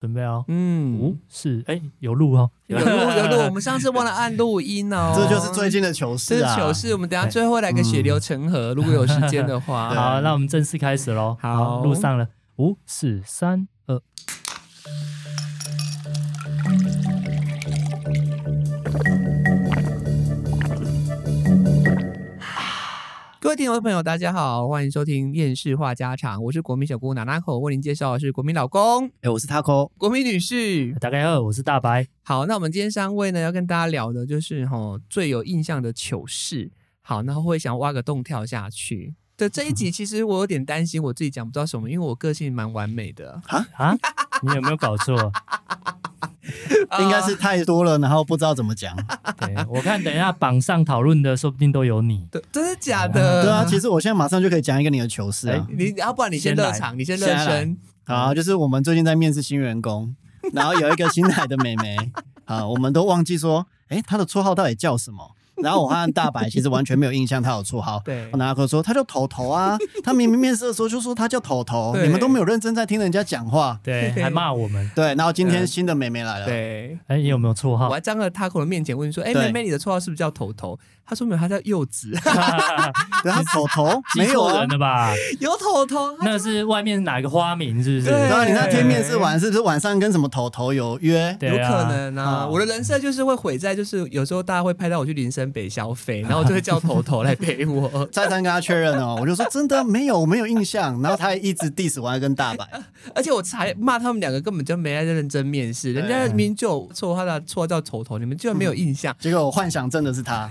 准备哦，嗯五，四，哎，有录哦，有录有录，我们上次忘了按录音哦，这就是最近的糗事啊！是糗事，我们等下最后来个血流成河，如果有时间的话。好，那我们正式开始喽。好录上了，五、四、三、二。各位听众朋友，大家好，欢迎收听《厌世话家常》，我是国民小姑娜娜口，为您介绍的是国民老公、哎，我是 Taco，国民女士。大概二，我是大白。好，那我们今天三位呢，要跟大家聊的就是哈、最有印象的糗事。好，那会想挖个洞跳下去。对这一集，其实我有点担心，我自己讲不知道什么，因为我个性蛮完美的。啊，你有没有搞错？应该是太多了，然后不知道怎么讲。对我看，等一下榜上讨论的，说不定都有你。对，真的假的？对啊，其实我现在马上就可以讲一个你的糗事啊哎。你要不然你先热场，你先热身。好，就是我们最近在面试新员工，然后有一个新来的妹妹，啊，我们都忘记说，哎，她的绰号到底叫什么？然后我和大白其实完全没有印象他有绰号。对我拿口说他叫头头啊，他明明面试的时候就说他叫头头，你们都没有认真在听人家讲话。对，还骂我们。对，然后今天新的妹妹来了，对，哎，你有没有绰号？我还站在 Taco 的面前问说：“哎，对妹妹，你的绰号是不是叫头头？”他说：“没有，他叫柚子，然后头头记没有人。了吧？有头头。那是外面哪个花名？是不是？对然后你那天面试完，是不是晚上跟什么头头有约？对啊有可能啊，啊我的人设就是会毁在，就是有时候大家会派到我去林森北消费，然后就会叫头头来陪我。再三跟他确认哦，我就说真的没有，我没有印象。然后他还一直 diss 我，跟大白，而且我才骂他们两个根本就没在认真面试，人家明明就有错，他的错叫头头，你们居然没有印象？结果我幻想真的是他。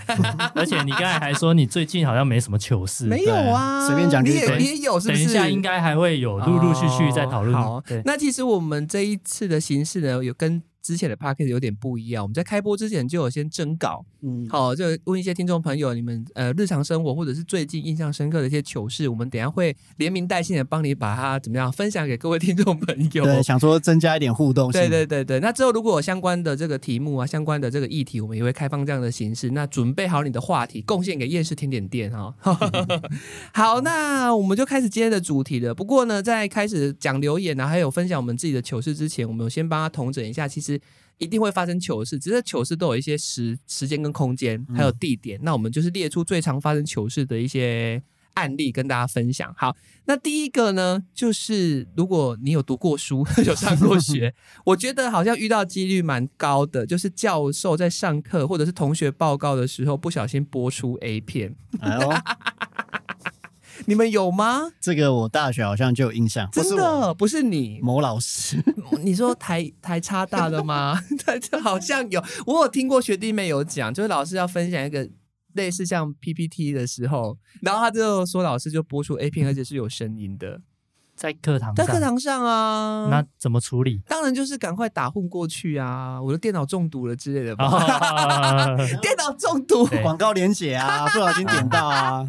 而且你刚才还说你最近好像没什么糗事，没有啊，随便讲就你也对你也有是不是？等一下应该还会有陆陆续续在讨论。好对，那其实我们这一次的形式呢，有跟之前的 p a c k a g e 有点不一样。我们在开播之前就有先征稿，嗯，好，就问一些听众朋友，你们呃日常生活或者是最近印象深刻的一些糗事，我们等一下会连名带姓的帮你把它怎么样分享给各位听众朋友。对，想说增加一点互动性。对对对对，那之后如果有相关的这个题目啊，相关的这个议题，我们也会开放这样的形式。那准备好你的话题，贡献给夜市甜点店哈、好，那我们就开始今天的主题了。不过呢，在开始讲留言啊，还有分享我们自己的糗事之前，我们先帮他统整一下，其实。一定会发生糗事，只是糗事都有一些时时间跟空间，还有地点。那我们就是列出最常发生糗事的一些案例跟大家分享。好，那第一个呢，就是如果你有读过书、有上过学，我觉得好像遇到几率蛮高的，就是教授在上课或者是同学报告的时候不小心播出 A 片，哎呦，你们有吗？这个我大学好像就有印象，不真的不是你，某老师。你说台台差大的吗？台这好像有，我有听过学弟妹有讲，就是老师要分享一个类似像 PPT 的时候，然后他就说老师就播出 A 片，而且是有声音的，在课堂上，在课堂上啊。那怎么处理？当然就是赶快打混过去啊！我的电脑中毒了之类的吧。啊 电脑中毒，对广告连写啊，不小心点到啊。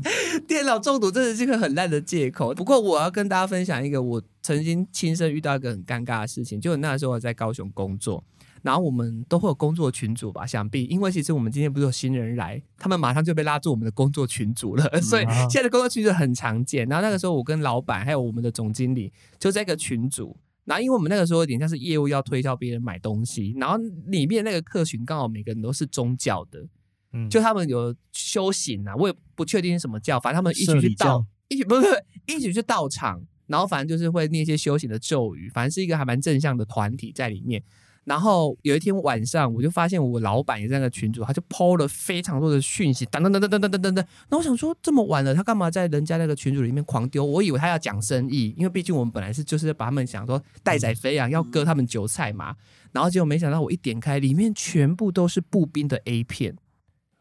电脑中毒真的是个很烂的借口。不过我要跟大家分享一个我曾经亲身遇到一个很尴尬的事情，就那时候我在高雄工作，然后我们都会有工作群组吧，想必因为其实我们今天不是有新人来，他们马上就被拉入我们的工作群组了，所以啊现在的工作群组很常见。然后那个时候我跟老板还有我们的总经理就在一个群组。然后，因为我们那个时候有点像是业务要推销别人买东西，然后里面那个客群刚好每个人都是宗教的，嗯就他们有修行啊，我也不确定是什么教，反正他们一起去道，一起 不是不是一起去道场，然后反正就是会念一些修行的咒语，反正是一个还蛮正向的团体在里面。然后有一天晚上，我就发现我老板也在那个群组，他就抛了非常多的讯息，等等等等等等等等等。那我想说，这么晚了，他干嘛在人家那个群组里面狂丢？我以为他要讲生意，因为毕竟我们本来是就是把他们想说待宰肥羊，要割他们韭菜嘛。然后结果没想到，我一点开，里面全部都是步兵的 A 片。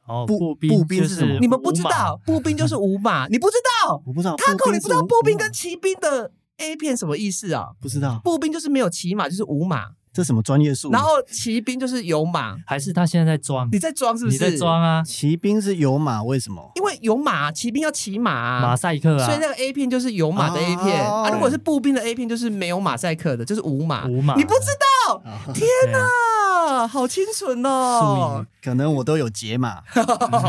哦，步步兵步兵是什么你们不知道，步兵就是五马，你不知道？我不知道，他口你不知道步兵跟骑兵的 A 片什么意思啊？不知道步兵就是没有骑马，就是五马，这什么专业术语？然后骑兵就是有马。还是他现在在装？你在装是不是？你在装啊？骑兵是有马，为什么？因为有马，骑兵要骑马啊、马赛克啊，所以那个 A 片就是有马的 A 片、哦啊，如果是步兵的 A 片就是没有马赛克的，就是无马。无马你不知道？啊天哪！啊，好清纯哦！可能我都有解码，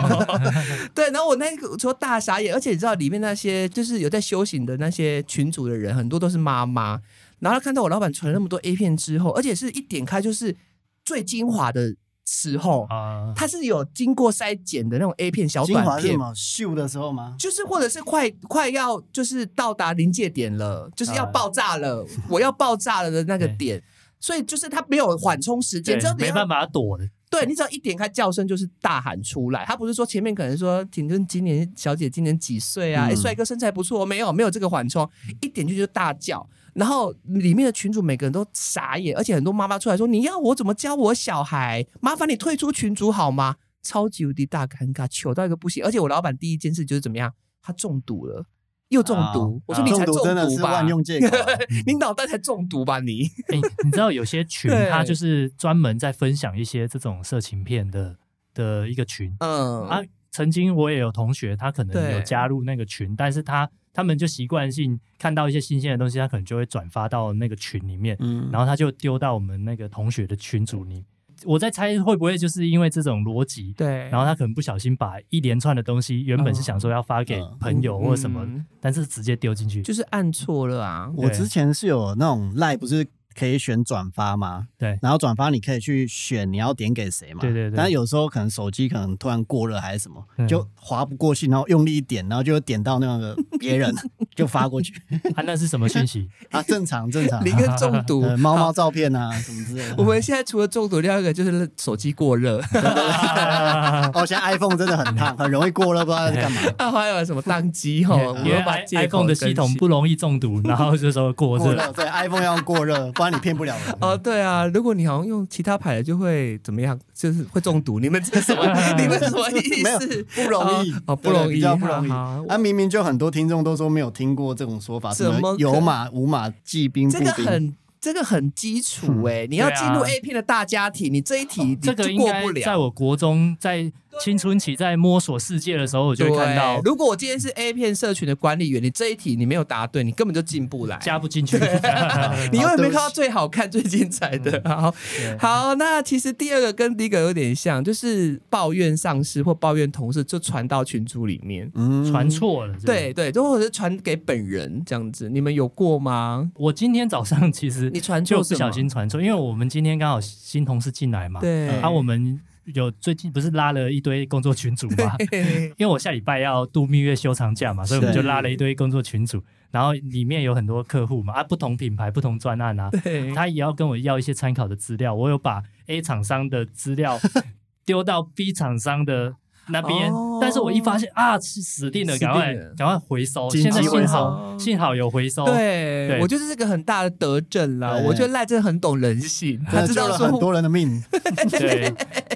对，然后我那个时候大傻眼，而且你知道里面那些就是有在修行的那些群主的人，很多都是妈妈。然后他看到我老板存了那么多 A 片之后，而且是一点开就是最精华的时候，啊，它是有经过筛检的那种 A 片小精华短片。是什么？秀的时候吗？就是或者是快快要就是到达临界点了，就是要啊爆炸了，我要爆炸了的那个对点，所以就是它没有缓冲时间，对只要，你要没办法躲的，对你只要一点开叫声，就是大喊出来。他不是说前面可能说婷婷今年小姐今年几岁啊？嗯哎、帅哥身材不错，没有没有这个缓冲，一点进去就大叫。然后里面的群主每个人都傻眼，而且很多妈妈出来说：“你要我怎么教我小孩？麻烦你退出群主好吗？”超级无敌大尴尬，糗到一个不行。而且我老板第一件事就是怎么样？他中毒了，又中毒。啊我说你才中毒真的是毒吧万？用借口啊。你脑袋才中毒吧你？哎、你知道有些群 他就是专门在分享一些这种色情片的的一个群嗯啊。曾经我也有同学，他可能有加入那个群，但是他他们就习惯性看到一些新鲜的东西，他可能就会转发到那个群里面，嗯，然后他就丢到我们那个同学的群组里。我在猜会不会就是因为这种逻辑，对，然后他可能不小心把一连串的东西，原本是想说要发给嗯朋友或什么，嗯但是直接丢进去。就是按错了啊。我之前是有那种赖，不是可以选转发吗？对然后转发你可以去选你要点给谁嘛。对对对但是有时候可能手机可能突然过热还是什么，嗯就划不过去，然后用力一点，然后就点到那个别人 就发过去啊，那是什么讯息？啊，正常正常。你跟中毒呃，猫猫照片啊什么之类的。我们现在除了中毒，另外一个就是手机过热，哦，现在 iPhone 真的很烫，很容易过热，不知道在干嘛。啊，还有什么宕机哈？我因为 iPhone 的系统不容易中毒，然后就说过热。对，iPhone 要过热，不然你骗不了人。哦，对啊，如果你好像用其他牌的，就会怎么样？就是会中毒。你们这是什么？你们什么意没有思？不容易哦哦，不容易，比较不容易。啊，明明就很多听众都说没有听过这种说法，什怎么有马无马，骑兵步这个。很这个很基础哎，你要进入 A 片的大家庭，你这一题你这个就应该过不了。在我国中在青春期在摸索世界的时候，我就会看到，如果我今天是 A 片社群的管理员，你这一题你没有答对，你根本就进不来。加不进去。你永远没看到最好看、最精彩的。好好，那其实第二个跟第一个有点像，就是抱怨上司或抱怨同事，就传到群组里面。嗯传错了。对，对，就或者是传给本人这样子，你们有过吗？我今天早上其实你传就不小？心传错，因为我们今天刚好新同事进来嘛，对，啊，我们有最近不是拉了一堆工作群组嘛，因为我下礼拜要度蜜月休长假嘛，所以我们就拉了一堆工作群组，然后里面有很多客户嘛，啊，不同品牌、不同专案啊，他也要跟我要一些参考的资料，我有把 A 厂商的资料 丢到 B 厂商的那边，哦但是我一发现啊，是死定了，赶快赶快回收。现在幸好幸好有回收，对，对我就是这是个很大的德政啦。我觉得赖真的很懂人性，他救知道了很多人的命。对，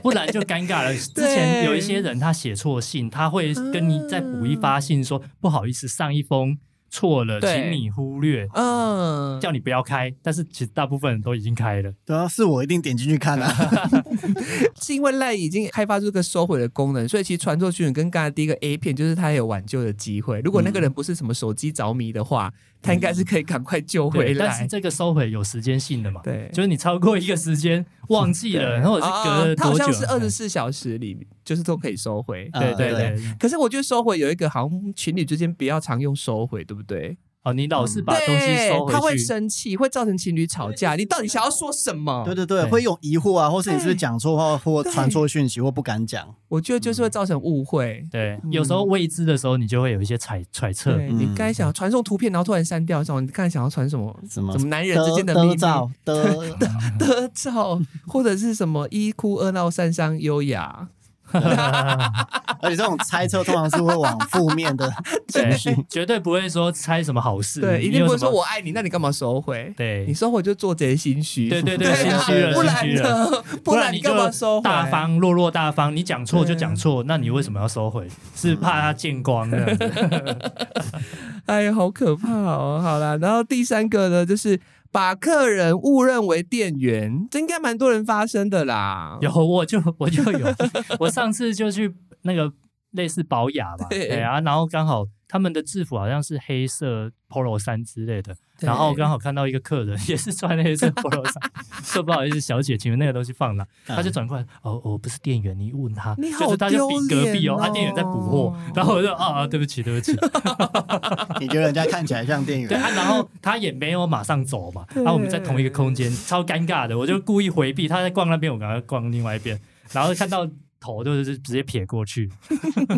不然就尴尬了。之前有一些人他写错信，他会跟你再补一发信说不好意思，上一封错了，请你忽略，嗯，叫你不要开。但是其实大部分人都已经开了。对啊，是我一定点进去看啊。是因为赖已经开发出这个收回的功能，所以其实传错讯跟刚才第一个 A 片，就是它有挽救的机会。如果那个人不是什么手机着迷的话，他应该是可以赶快救回来，但是。这个收回有时间性的嘛？对就是你超过一个时间忘记了，然后我是隔了啊它好？像是二十四小时里，就是都可以收回。对对对。可是我觉得收回有一个好像情侣之间比较常用收回，对不对？哦，你老是把东西收回去他会，生气，会造成情侣吵架。你到底想要说什么？对对对，对会有疑惑啊，或是你是不是对讲错话，或对传错讯息，或不敢讲。我觉得就是会造成误会。对，有时候未知的时候，你就会有一些揣揣测。你刚才想要传送图片，然后突然删掉，这种你刚才想要传什么？什么什么男人之的间的秘照的，的照，或者是什么一哭二闹三伤优雅？而且这种猜测通常是会往负面的情绪。对，绝对不会说猜什么好事，对，一定不会说我爱你，那你干嘛收回？对你收回就做贼心虚。对对对，啊心虚了，不然心虚了。呢？不然你你干嘛收回？大方落落大方，你讲错就讲错，那你为什么要收回？是怕他见光这样子？哎呀，好可怕哦！好啦，然后第三个呢，就是把客人误认为店员，这应该蛮多人发生的啦。有我就我就有，我上次就去那个类似保雅吧，对对啊，然后刚好他们的制服好像是黑色 polo 衫之类的，然后刚好看到一个客人 也是穿黑色 polo 衫，说不好意思，小姐，请问那个东西放哪？他就转过来，哦，我不是店员，你问他，你好就是他就比隔壁哦，他店员在补货，然后我就啊啊，对不起，对不起，你觉得人家看起来像店员？对啊，然后他也没有马上走嘛，然后我们在同一个空间，超尴尬的，我就故意回避，他在逛那边，我赶快逛另外一边，然后看到头就是直接撇过去，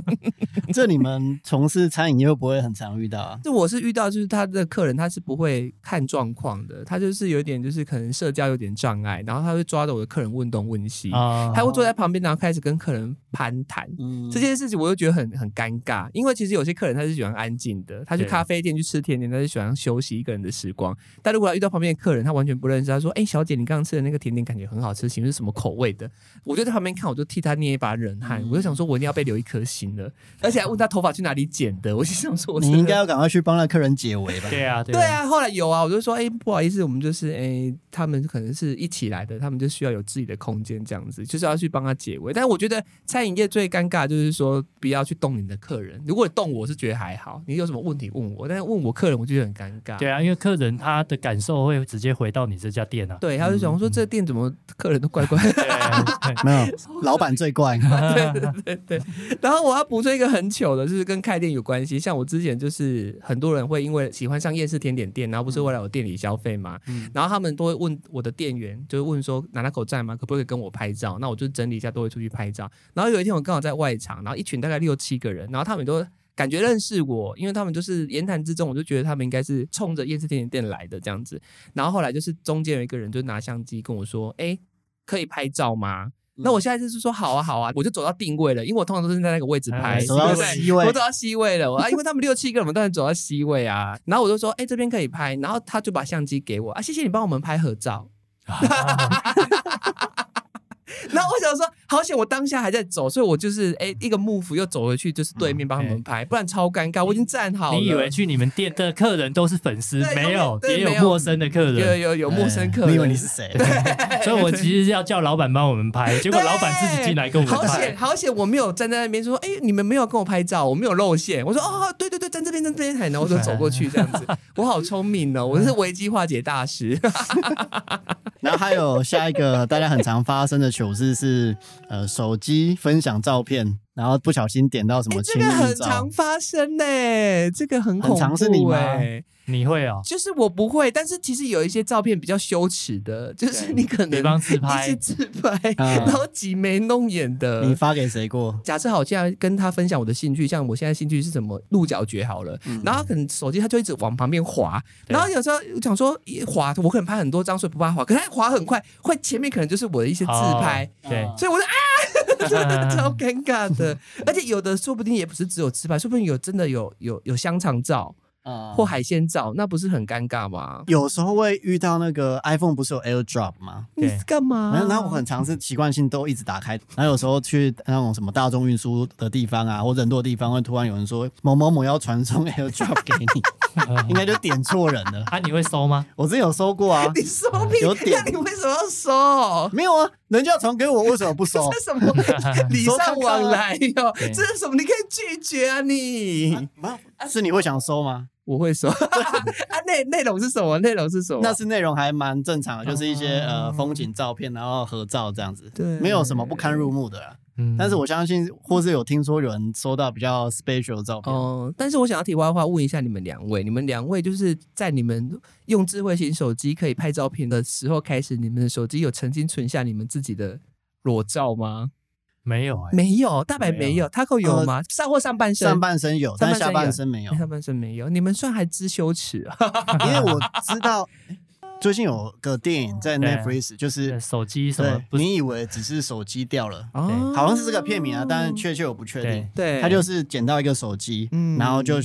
这你们从事餐饮业会不会很常遇到啊？就我是遇到，就是他的客人他是不会看状况的，他就是有点就是可能社交有点障碍，然后他会抓着我的客人问东问西，啊他会坐在旁边，然后开始跟客人攀谈。嗯这件事情我就觉得很很尴尬，因为其实有些客人他是喜欢安静的，他去咖啡店去吃甜点，他是喜欢休息一个人的时光。但如果他遇到旁边的客人，他完全不认识，他说：“哎、小姐，你刚刚吃的那个甜点感觉很好吃，请问是什么口味的？”我就在旁边看，我就替他捏一把冷汗，嗯我就想说，我一定要被留一颗心了，而且还问他头发去哪里剪的，我就想说，我你应该要赶快去帮那客人解围吧？对啊，对对，啊，后来有啊，我就说，哎、不好意思，我们就是，哎、他们可能是一起来的，他们就需要有自己的空间，这样子，就是要去帮他解围。但是我觉得餐饮业最尴尬就是说，不要去动你的客人。如果你动我，是觉得还好，你有什么问题问我，但是问我客人，我就觉得很尴尬。对啊，因为客人他的感受会直接回到你这家店啊，对，他就想说，这店怎么客人都怪怪的。没有，老板最怪。对对对对，然后我要补充一个很糗的，就是跟开店有关系。像我之前就是很多人会因为喜欢上夜市甜点店，然后不是会来我店里消费嘛，嗯然后他们都会问我的店员，就是问说哪哪口在吗？可不可以跟我拍照？那我就整理一下，都会出去拍照。然后有一天我刚好在外场，然后一群大概六七个人，然后他们都。感觉认识我，因为他们就是言谈之中，我就觉得他们应该是冲着夜市甜点店来的这样子。然后后来就是中间有一个人就拿相机跟我说：“哎，可以拍照吗？”那我现在就是说好啊好啊，我就走到定位了，因为我通常都是在那个位置拍，我走到 C 位了，我啊，因为他们六七个人，我们当然走到 C 位啊。然后我就说，哎、这边可以拍，然后他就把相机给我啊，谢谢你帮我们拍合照。然后我想说，好险，我当下还在走，所以我就是哎、一个 move 又走回去，就是对面帮他们拍，不然超尴尬。我已经站好了，你以为去你们店的客人都是粉丝？没有，也有陌生的客有人。有有有陌生客人？你以为你是谁？所以我其实要叫老板帮我们拍，结果老板自己进来跟我们好险拍。好险，我没有站在那边说，哎、你们没有跟我拍照，我没有露馅。我说哦，对对对，站这边，站这边，然后我就走过去这样子。我好聪明哦，我是危机化解大师。然后还有下一个大家很常发生的糗事是，呃，手机分享照片，然后不小心点到什么哎这亲密照个很常，发生呢，这个很恐怖、很常是你你会哦？就是我不会，但是其实有一些照片比较羞耻的，就是你可能比方自拍。一些自拍，嗯然后挤眉弄眼的。你发给谁过？假设好，我现在跟他分享我的兴趣，像我现在兴趣是什么鹿角蕨好了，嗯。然后他可能手机他就一直往旁边滑，对。然后有时候我想说一滑，我可能拍很多张，所以不怕滑，可是他滑很快，会前面可能就是我的一些自拍，哦对，所以我就啊，真 的超尴尬的，而且有的说不定也不是只有自拍，说不定有真的有有有香肠照啊或海鲜照，那不是很尴尬吗？有时候会遇到那个 iPhone 不是有 AirDrop 吗？你是干嘛？然后，然后我很常是习惯性都一直打开，然后有时候去那种什么大众运输的地方啊，或人多的地方，会突然有人说某某某要传送 AirDrop 给你，应该就点错人了。啊，你会收吗？我之前有收过啊，你收屁？有点你为什么要收？没有啊，人家传给我，为什么不收？这是什么礼尚往来哟？对这是什么？你可以拒绝啊你！是你会想收吗？我会说 啊，内内容是什么？内容是什么？那是内容还蛮正常的，就是一些哦呃风景照片，然后合照这样子，对没有什么不堪入目的啦。嗯但是我相信，或是有听说有人收到比较 special 的照片，哦，但是我想要题外话问一下你们两位，你们两位就是在你们用智慧型手机可以拍照片的时候开始，你们的手机有曾经存下你们自己的裸照吗？没有哎，没有，大白没有没有，Taco 有吗？上或上半身？上半身有，但下半身没有，下半身没有，你们算还知羞耻啊？因为我知道 最近有个电影在 Netflix，就是手机什么你以为只是手机掉了，哦好像是这个片名啊，但是确切我不确定对。对，他就是捡到一个手机，嗯然后就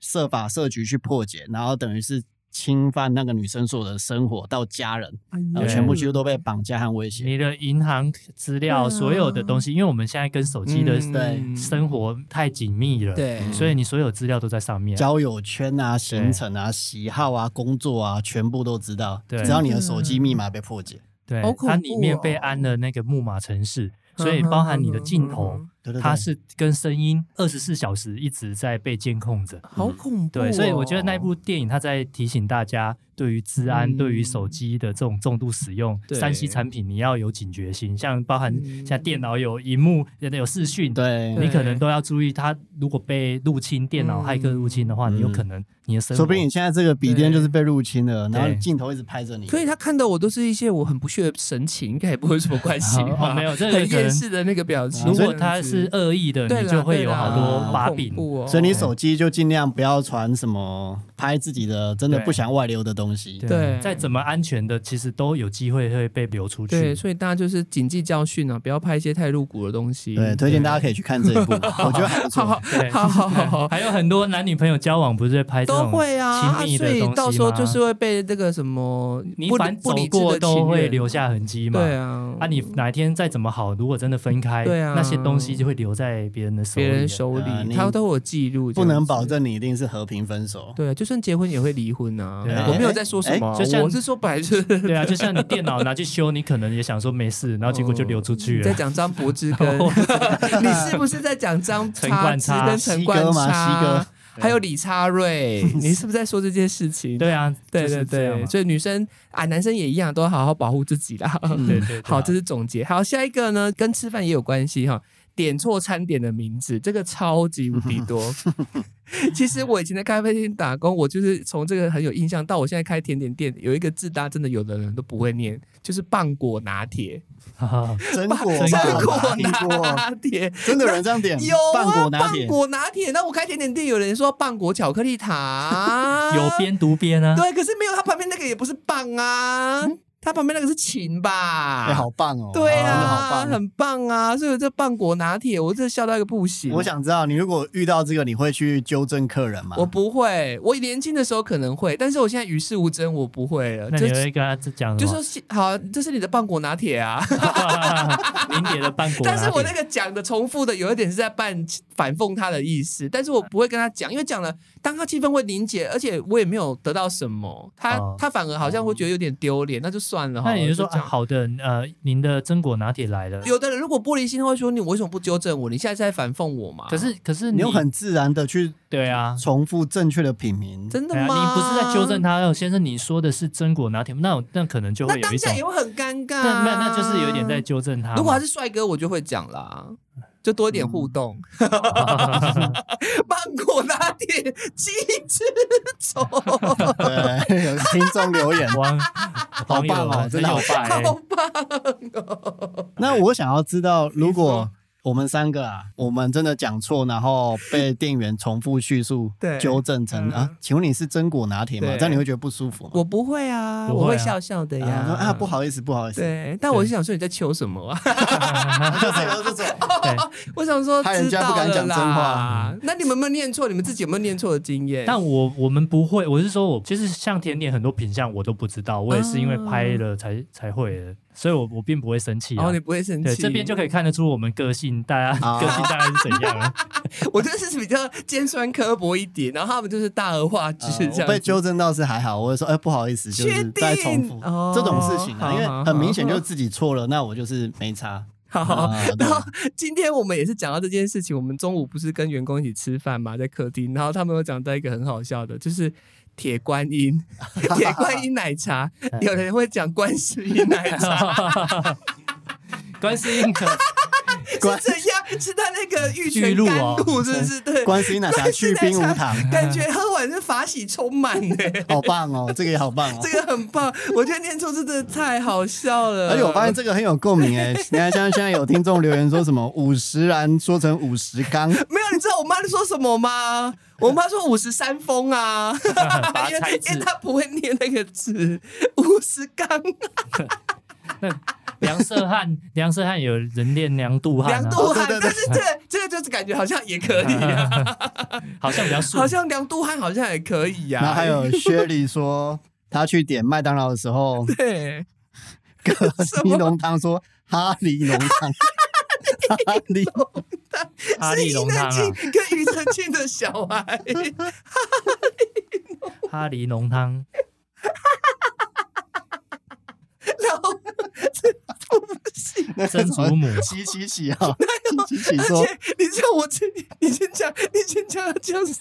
设法设局去破解，然后等于是侵犯那个女生所有的生活到家人，然后全部几乎都被绑架和威胁。你的银行资料，所有的东西，因为我们现在跟手机的嗯对。生活太紧密了，对，所以你所有资料都在上面。交友圈啊、行程啊、喜好啊、工作啊，全部都知道。对。只要你的手机密码被破解，对它里面被安了那个木马程式，所以包含你的镜头嗯，对对对它是跟声音二十四小时一直在被监控着。好恐怖哦、对，所以我觉得那部电影它在提醒大家，对于治安、嗯对于手机的这种重度使用，对三 C 产品你要有警觉心，像包含像电脑有荧幕、有有视讯，对，你可能都要注意，它如果被入侵电脑、嗯骇客入侵的话，嗯你有可能你的生活说不定你现在这个笔电就是被入侵了，然后镜头一直拍着你。所以他看到我都是一些我很不屑的神情，应该也不会有什么关系？哦没有这个很厌世的那个表情。如果他子是恶意的，你就会有好多把柄。所以你手机就尽量不要传什么拍自己的真的不想外流的东西。对再怎么安全的，其实都有机会会被流出去对，所以大家就是谨记教训啊，不要拍一些太露骨的东西。对，推荐大家可以去看这一部，我觉得还不好好错。对，好好好好，还有很多男女朋友交往不是在拍这都种会啊，啊亲密所的东西以到时候就是会被这个什么不你反走不理智都会留下痕迹嘛。对啊，啊，你哪天再怎么好，如果真的分开，对啊那些东西就会留在别人的手别人里。手里，啊你他都有记录，不能保证。证你一定是和平分手。对啊，就算结婚也会离婚啊！对啊我没有在说什么我是说本来就是对啊，就像你电脑拿去修，你可能也想说没事，然后结果就流出去了。你在讲张柏芝跟 你是不是在讲张陈冠插跟陈冠西哥西哥还有李插瑞，你是不是在说这件事情？对啊，对对对，所以女生啊，男生也一样，都要好好保护自己啦。对对对好，这是总结。好，下一个呢，跟吃饭也有关系哈。点错餐点的名字，这个超级无敌多。其实我以前在咖啡厅打工，我就是从这个很有印象，到我现在开甜点店，有一个字，大家真的有的人都不会念，就是棒果拿铁。真果真棒果拿 铁，真的有人这样点有棒啊，果拿铁棒。果拿铁。那我开甜点店，有人说棒果巧克力塔，有边读边啊。对，可是没有，它旁边那个也不是棒啊，它旁边那个是琴吧？哎，好棒哦！对啊，棒。很棒啊！所以这棒果拿铁，我真的笑到一个不行。我想知道，你如果遇到这个，你会去纠正客人吗？我不会，我年轻的时候可能会，但是我现在与世无争，我不会了。那你就会跟他讲就？说好，这是你的棒果拿铁啊！但是我那个讲的重复的有一点是在半反讽他的意思，但是我不会跟他讲，因为讲了，当他气氛会凝结，而且我也没有得到什么，他、哦他反而好像会觉得有点丢脸，那就算了哈。那你就说啊，好的，呃，您的榛果拿铁来了。有的人如果玻璃心，他会说你为什么不纠正我？你现在是在反讽我嘛？可是可是你又很自然的去对啊，重复正确的品名，真的吗？你不是在纠正他，哦，先生，你说的是榛果拿铁，那那可能就会有一种当下也，会很尴尬、那那那就是有点在。纠正他。如果他是帅哥，我就会讲啦，就多一点互动。芒果拿铁鸡之种，对，有听众留言。网网友棒哦很真的好有白欸，好棒哦！那我想要知道，如果我们三个啊，我们真的讲错，然后被店员重复叙述 对纠正成嗯啊，请问你是榛果拿铁吗？对这样你会觉得不舒服吗？我不会啊，我会笑笑的啊呀。说啊，不。好意思，不好意思，对，但我是想说你在求什么啊？就这个，就这个。对。我想说，害人家不敢讲真话。那你们有没有念错？你们自己有没有念错的经验？但我我们不会，我是说我就是像甜点很多品相我都不知道，我也是因为拍了才、才会的，所以我我并不会生气啊。然后哦你不会生对，气，这边就可以看得出我们个性，大家、啊 个性大概是怎样啊？我觉得是比较尖酸刻薄一点，然后他们就是大而化之这样子。呃我被纠正到是还好，我会说，哎，不好意思，就是再重复哦这种事情啊，因为很明显就是自己错了，那我就是没差。好，然后今天我们也是讲到这件事情。我们中午不是跟员工一起吃饭嘛，在客厅，然后他们有讲到一个很好笑的，就是铁观音，铁观音奶茶，有人会讲观世音奶茶，观世音可 是怎样？是他那个玉泉甘玉露哦露，是不是？对，关心奶茶去冰无糖，感觉喝完是法喜充满呢。好棒哦，这个也好棒哦。这个很棒，我觉得念错字真的太好笑了。而且我发现这个很有共鸣哎，你看像现在有听众留言说什么五十然说成五十缸，没有，你知道我妈说什么吗？我妈说五十三峰啊，因为因为她不会念那个字，五十缸那梁色汉，梁色汉有人练梁杜汉、啊，梁杜汉，但是这这个就是感觉好像也可以啊，好像比较顺。好像梁杜汉好像也可以呀、然后还有薛里说他去点麦当劳的时候，对，葛西浓汤说哈利浓汤，哈利哈利龙汤是伊能啊，静跟庾澄庆的小孩，哈利浓汤，然后这不行。那曾祖母七七喜好，琪琪 说。而且你知道我这，你先讲，你先讲要讲什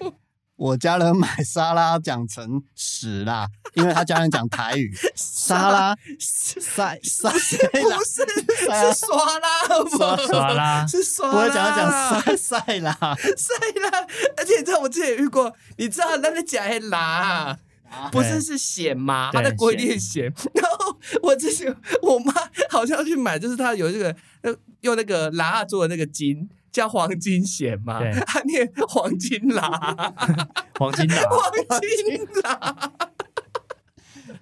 么？我家人买沙拉讲成屎啦，因为他家人讲台语，沙拉？是塞塞不，是是刷啦，刷刷啦是刷啦，不会讲要讲晒晒啦，晒啦。而且你知道我之前也遇过，你知道那个假黑啦。不是是咸吗？对它的规定咸。然后我之前我妈好像去买，就是他有这个呃用那个辣做的那个金，叫黄金咸嘛他，念黄金辣，黄金达，黄金辣，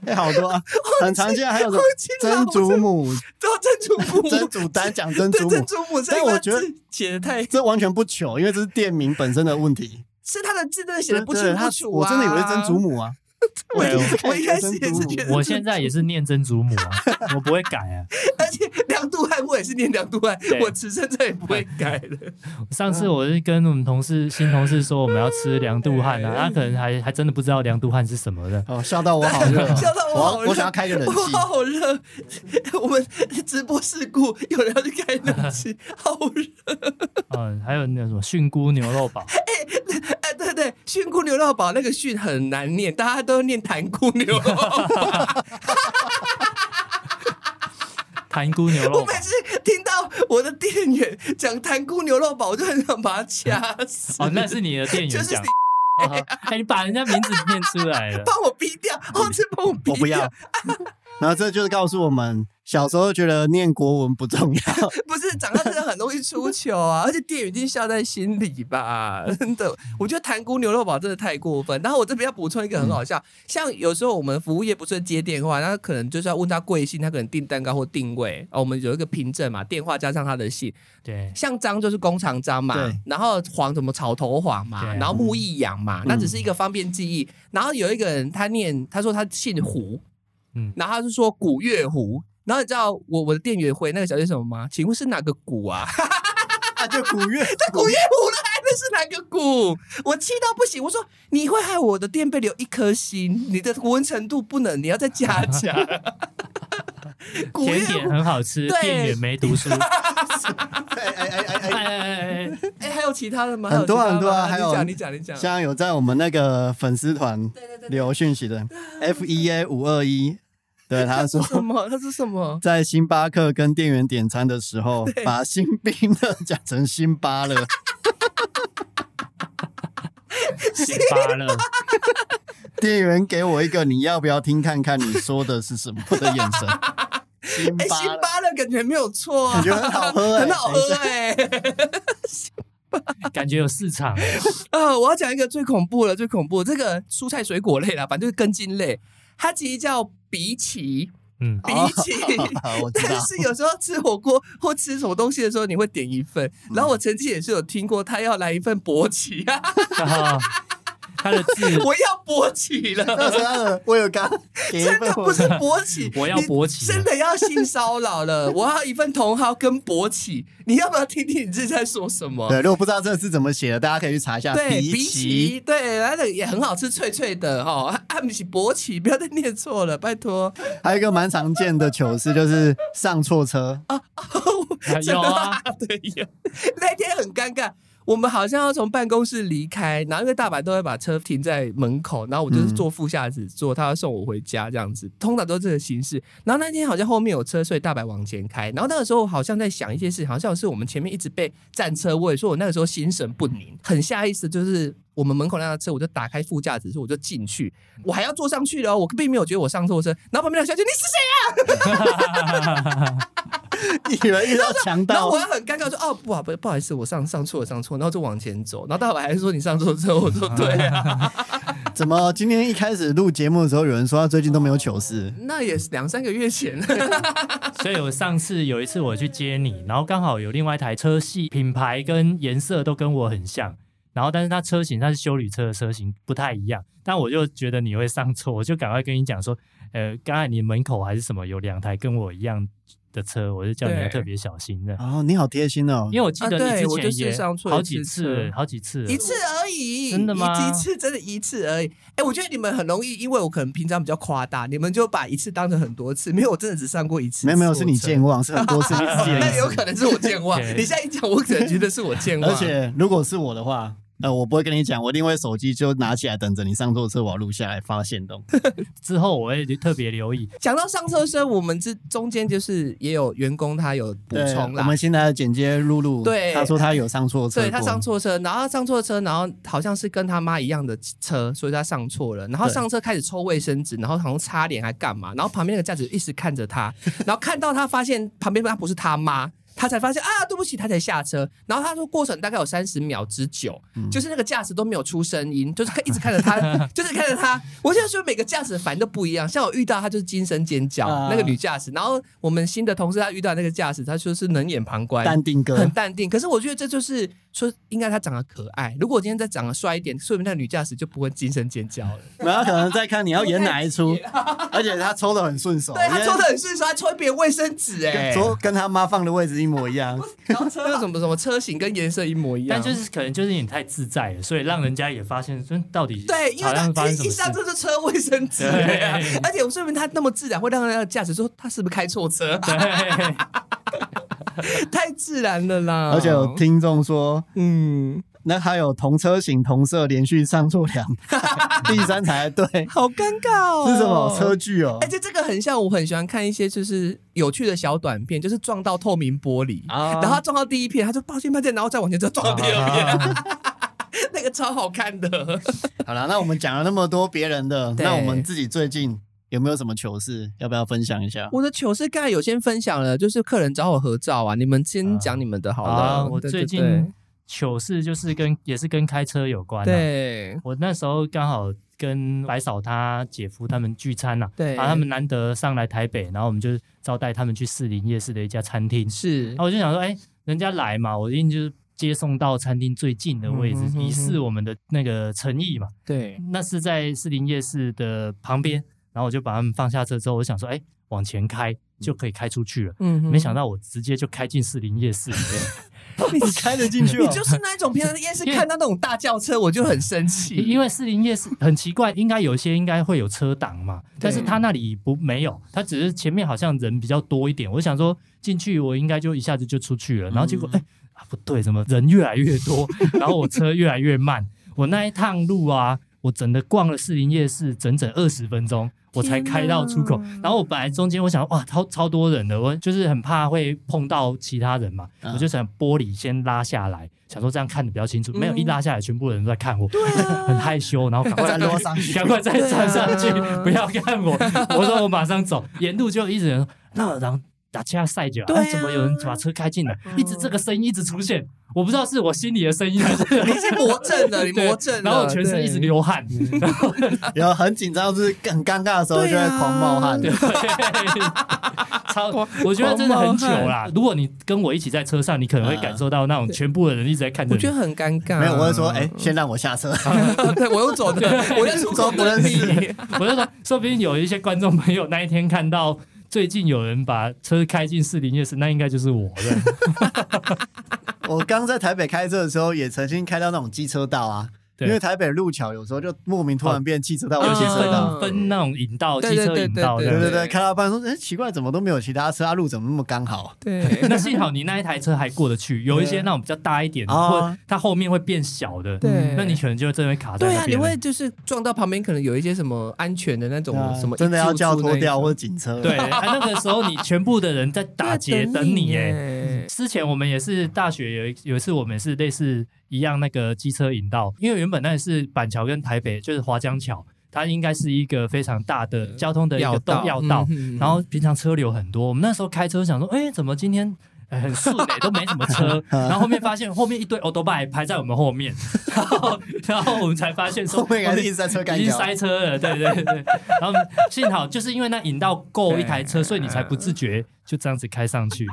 哎，好多啊，很常见，还有黄金曾祖母、对啊，曾祖母，曾祖丹讲曾祖母曾，祖母，但我觉得写的太这完全不糗，因为这是店名本身的问题。是他的字真的写的不清不楚啊！我真的以为是曾祖母啊。我对我一开始也是觉得，我现在也是念曾祖母啊，我不会改啊。而且我也是念梁杜汉，我此生再也不会改了。上次我是跟我们同事新同事说我们要吃凉杜汉啊，他可能还还真的不知道凉杜汉是什么的。哦，笑到我好 热哦，笑到我好热我想要开个冷我气。好热，我们直播事故有人要去开冷气，好热。嗯，还有那个什么菌菇牛肉堡，哎，对对，菌菇牛肉堡那个菌很难念，大家都念弹菇牛肉堡。弹菇牛肉堡我每。次听到我的店员讲坛菇牛肉堡，我就很想把他掐死。哦，那是你的店员讲就是你。哎，你把人家名字念出来了。帮我逼掉，哦，这帮我逼掉。我不要。然后这就是告诉我们，小时候觉得念国文不重要，不是长大真的很容易出糗啊，而且店员一定笑在心里吧？真的，我觉得弹菇牛肉堡真的太过分。然后我这边要补充一个很好笑，像有时候我们服务业不是接电话，那可能就是要问他贵姓，他可能订蛋糕或定位，哦，我们有一个凭证嘛，电话加上他的姓，对，像张就是工厂张嘛，然后黄什么草头黄嘛，对然后木易阳嘛，那只是一个方便记忆。然后有一个人他念，他说他姓胡，嗯然后他就说古月湖。然后你知道我我的店员回那个小姐什么吗？请问是哪个古啊？啊，就古月，古月湖了，还能是哪个鼓？我气到不行，我说你会害我的店被留一颗星，你的国文程度不能，你要再加强。古月甜点，很好吃，对店员没读书。哎哎哎哎哎，哎哎还有其他的吗？很多很多啊还有你讲，你讲，你讲。像有在我们那个粉丝团对对对对留讯息的 F E A 五二一，对他 说什么？他说什么？在星巴克跟店员点餐的时候，把新冰乐 讲成辛巴乐，辛巴勒，店员给我一个你要不要听看看你说的是什么的眼神。辛哎，巴巴乐感觉没有错啊，感觉很好喝哎很好喝哎。感觉有市场。啊，我要讲一个最恐怖的，最恐怖的这个蔬菜水果类啦，反正就是根茎类，它其实叫比起，嗯，比起。但，是有时候吃火锅或吃什么东西的时候，你会点一份。嗯。然后我曾经也是有听过，他要来一份勃起。啊，他的字 我要勃起了。我有刚真的不是勃起，我要勃起真的要性骚扰了。我要一份茼蒿跟勃起，你要不要听听你自己在说什么？对，如果不知道这个字怎么写的，大家可以去查一下。对，比起，对，那个也很好吃，脆脆的哈。啊，啊不是勃起，不要再念错了，拜托。还有一个蛮常见的糗事，就是上错车啊。有啊，对有，那天很尴尬。我们好像要从办公室离开，然后因为大阪都会把车停在门口，然后我就是坐副驾驶座，他要送我回家这样子，通常都是这个形式。然后那天好像后面有车，所以大阪往前开。然后那个时候好像在想一些事，好像是我们前面一直被占车位，所以我那个时候心神不宁，很下意识就是我们门口那辆车，我就打开副驾驶座，我就进去，我还要坐上去了哦，我并没有觉得我上错车。然后旁边的小姐，你是谁啊？以为遇到强盗然后我，还很尴尬，说哦不好不不好意思，我上上错了上错，然后就往前走，然后大白还是说你上错车，我说 对啊，怎么今天一开始录节目的时候，有人说他最近都没有糗事？那也是两三个月前，所以我上次有一次我去接你，然后刚好有另外一台车系品牌跟颜色都跟我很像，然后但是它车型它是修理车的车型不太一样，但我就觉得你会上错，我就赶快跟你讲说，呃，刚才你门口还是什么有两台跟我一样的车，我就叫你要特别小心的。哦，你好贴心哦。因为我记得你我就是之前也上错几次车，好几次，一次而已已，真的吗一一次真的一次而已。哎，我觉得你们很容易，因为我可能平常比较夸大，你们就把一次当成很多次。没有，我真的只上过一次。没有没有，是你健忘，是很多次 那有。可能是我健忘。你现在一讲，我可能觉得是我健忘。而且如果是我的话，呃，我不会跟你讲，我一定会手机就拿起来等着你上错车，我要录下来发现动。之后我会特别留意。讲到上车声，我们这中间就是也有员工他有补，充啦我们。现在的剪接露露，对他说他有上错车，对他上错车，然后上错车，然后好像是跟他妈一样的车，所以他上错了。然后上车开始抽卫生纸，然后好像擦脸还干嘛？然后旁边那个驾驶一直看着他，然后看到他发现旁边他不是他妈。他才发现啊，对不起，他才下车。然后他说过程大概有三十秒之久，嗯就是那个驾驶都没有出声音，就是看一直看着他，就是看着他。我现在说每个驾驶的反应都不一样，像我遇到他就是惊声尖叫，啊那个女驾驶。然后我们新的同事他遇到那个驾驶，他说是冷眼旁观，淡定哥很淡定。可是我觉得这就是说，应该他长得可爱。如果我今天再长得帅一点，说明那女驾驶就不会惊声尖叫了。然后可能再看你要演哪一出，而且他抽的很顺手，对他抽的很顺手，他抽别人卫生纸哎、说跟他妈放的位置一模一样。然后车 那个什么什么车型跟颜色一模一样，但就是可能就是你太自在了，所以让人家也发现，说到底对，因为他一一生什么事。上车就车卫生纸、而且我说明他那么自然，会让那个驾驶说他是不是开错车，对，太自然了啦。而且有听众说，嗯，那还有同车型同色连续上错两台，第三才对，好尴尬哦，是什么车？距哦而？且这个很像，我很喜欢看一些就是有趣的小短片，就是撞到透明玻璃，啊然后他撞到第一片，他就抱歉抱歉，然后再往前就撞到第二片，那个超好看的。好了，那我们讲了那么多别人的，那我们自己最近有没有什么糗事？要不要分享一下？我的糗事刚才有先分享了，就是客人找我合照啊，你们先讲你们的好了。啊，我最近糗事就是跟也是跟开车有关、啊。，对我那时候刚好跟白嫂她姐夫他们聚餐呐、啊，对然后他们难得上来台北，然后我们就招待他们去士林夜市的一家餐厅。是然后我就想说，哎，人家来嘛，我一定就是接送到餐厅最近的位置以示我们的那个诚意嘛。对那是在士林夜市的旁边，然后我就把他们放下车之后，我想说，哎，往前开就可以开出去了。嗯没想到我直接就开进士林夜市里面，你开得进去哦？你就是那一种平常夜市看到那种大轿车，我就很生气。因为士林夜市很奇怪，应该有些应该会有车挡嘛，但是他那里不没有，他只是前面好像人比较多一点。我想说进去我应该就一下子就出去了，然后结果哎、啊不对，怎么人越来越多，然后我车越来越慢，我那一趟路啊，我整的逛了士林夜市整整二十分钟。我才开到出口，然后我本来中间我想哇超超多人的，我就是很怕会碰到其他人嘛，嗯我就想玻璃先拉下来，想说这样看的比较清楚。没有一拉下来，全部人都在看我，很害羞，然后赶快再落上去赶快再站上去啊，不要看我。我说我马上走，沿路就一直人那然后打架赛着，对啊哎怎么有人把车开进来？一直这个声音一直出现，我不知道是我心里的声音还是 你是魔怔了，你魔怔了，然后我全身一直流汗，然后有很紧张，就是很尴尬的时候就会狂冒汗。对，超，我觉得真的很糗啦。如果你跟我一起在车上，你可能会感受到那种全部的人一直在看着你我觉得。很尴尬。没有，我会说，哎，先让我下车。对我又走的，我在出口不认识你。我就说，说不定有一些观众朋友那一天看到最近有人把车开进士林夜市，那应该就是我了。我刚在台北开车的时候，也曾经开到那种机车道啊，因为台北路桥有时候就莫名突然变汽车道、有些汽车道。分分那种引道、对机车引道。对对对，开到半说，哎，奇怪，怎么都没有其他车啊？路怎么那么刚好？对，那幸好你那一台车还过得去，有一些那种比较大一点或它后面会变小的，对那你可能就真的会卡在对啊，你。会就是撞到旁边，可能有一些什么安全的那种什么，真的要叫拖拖吊或者警车。对，啊，那个时候你全部的人在打劫等你哎。耶。之前我们也是大学有一有一次，我们也是类似一样那个机车引道，因为原本那是板桥跟台北就是华江桥，它应该是一个非常大的交通的一个道要道，嗯然后平常车流很多，我们那时候开车想说，哎，怎么今天？哎很顺哎、都没什么车，然后后面发现后面一堆 o d o b i 排在我们后面，然后然后我们才发现说后面还是一直在车。已经塞车了，对对对。然后幸好就是因为那引道够一台车，所以你才不自觉就这样子开上去。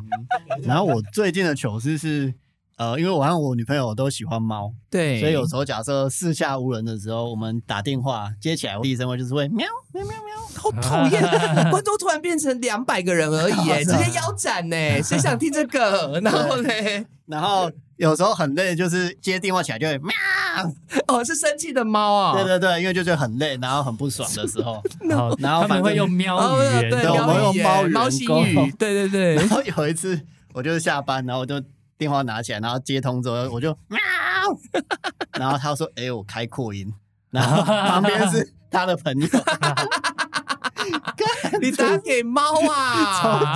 然后我最近的糗事是，呃，因为我和我女朋友都喜欢猫，对，所以有时候假设四下无人的时候，我们打电话接起来，第一声会就是会喵喵喵喵。好讨厌 观众突然变成两百个人而已，哎，直接腰斩呢，谁想听这个？然后呢？然后有时候很累，就是接电话起来就会喵。哦，是生气的猫啊。对对对，因为就觉得很累，然后很不爽的时候，然后然后他们会用喵哦语言，对，我用猫语猫心语，对对对然。后有一次我就是下班，然后我就电话拿起来，然后接通之后 我就喵，然后他说：“哎、我开扩音。”然后旁边是他的朋友，你打给猫啊？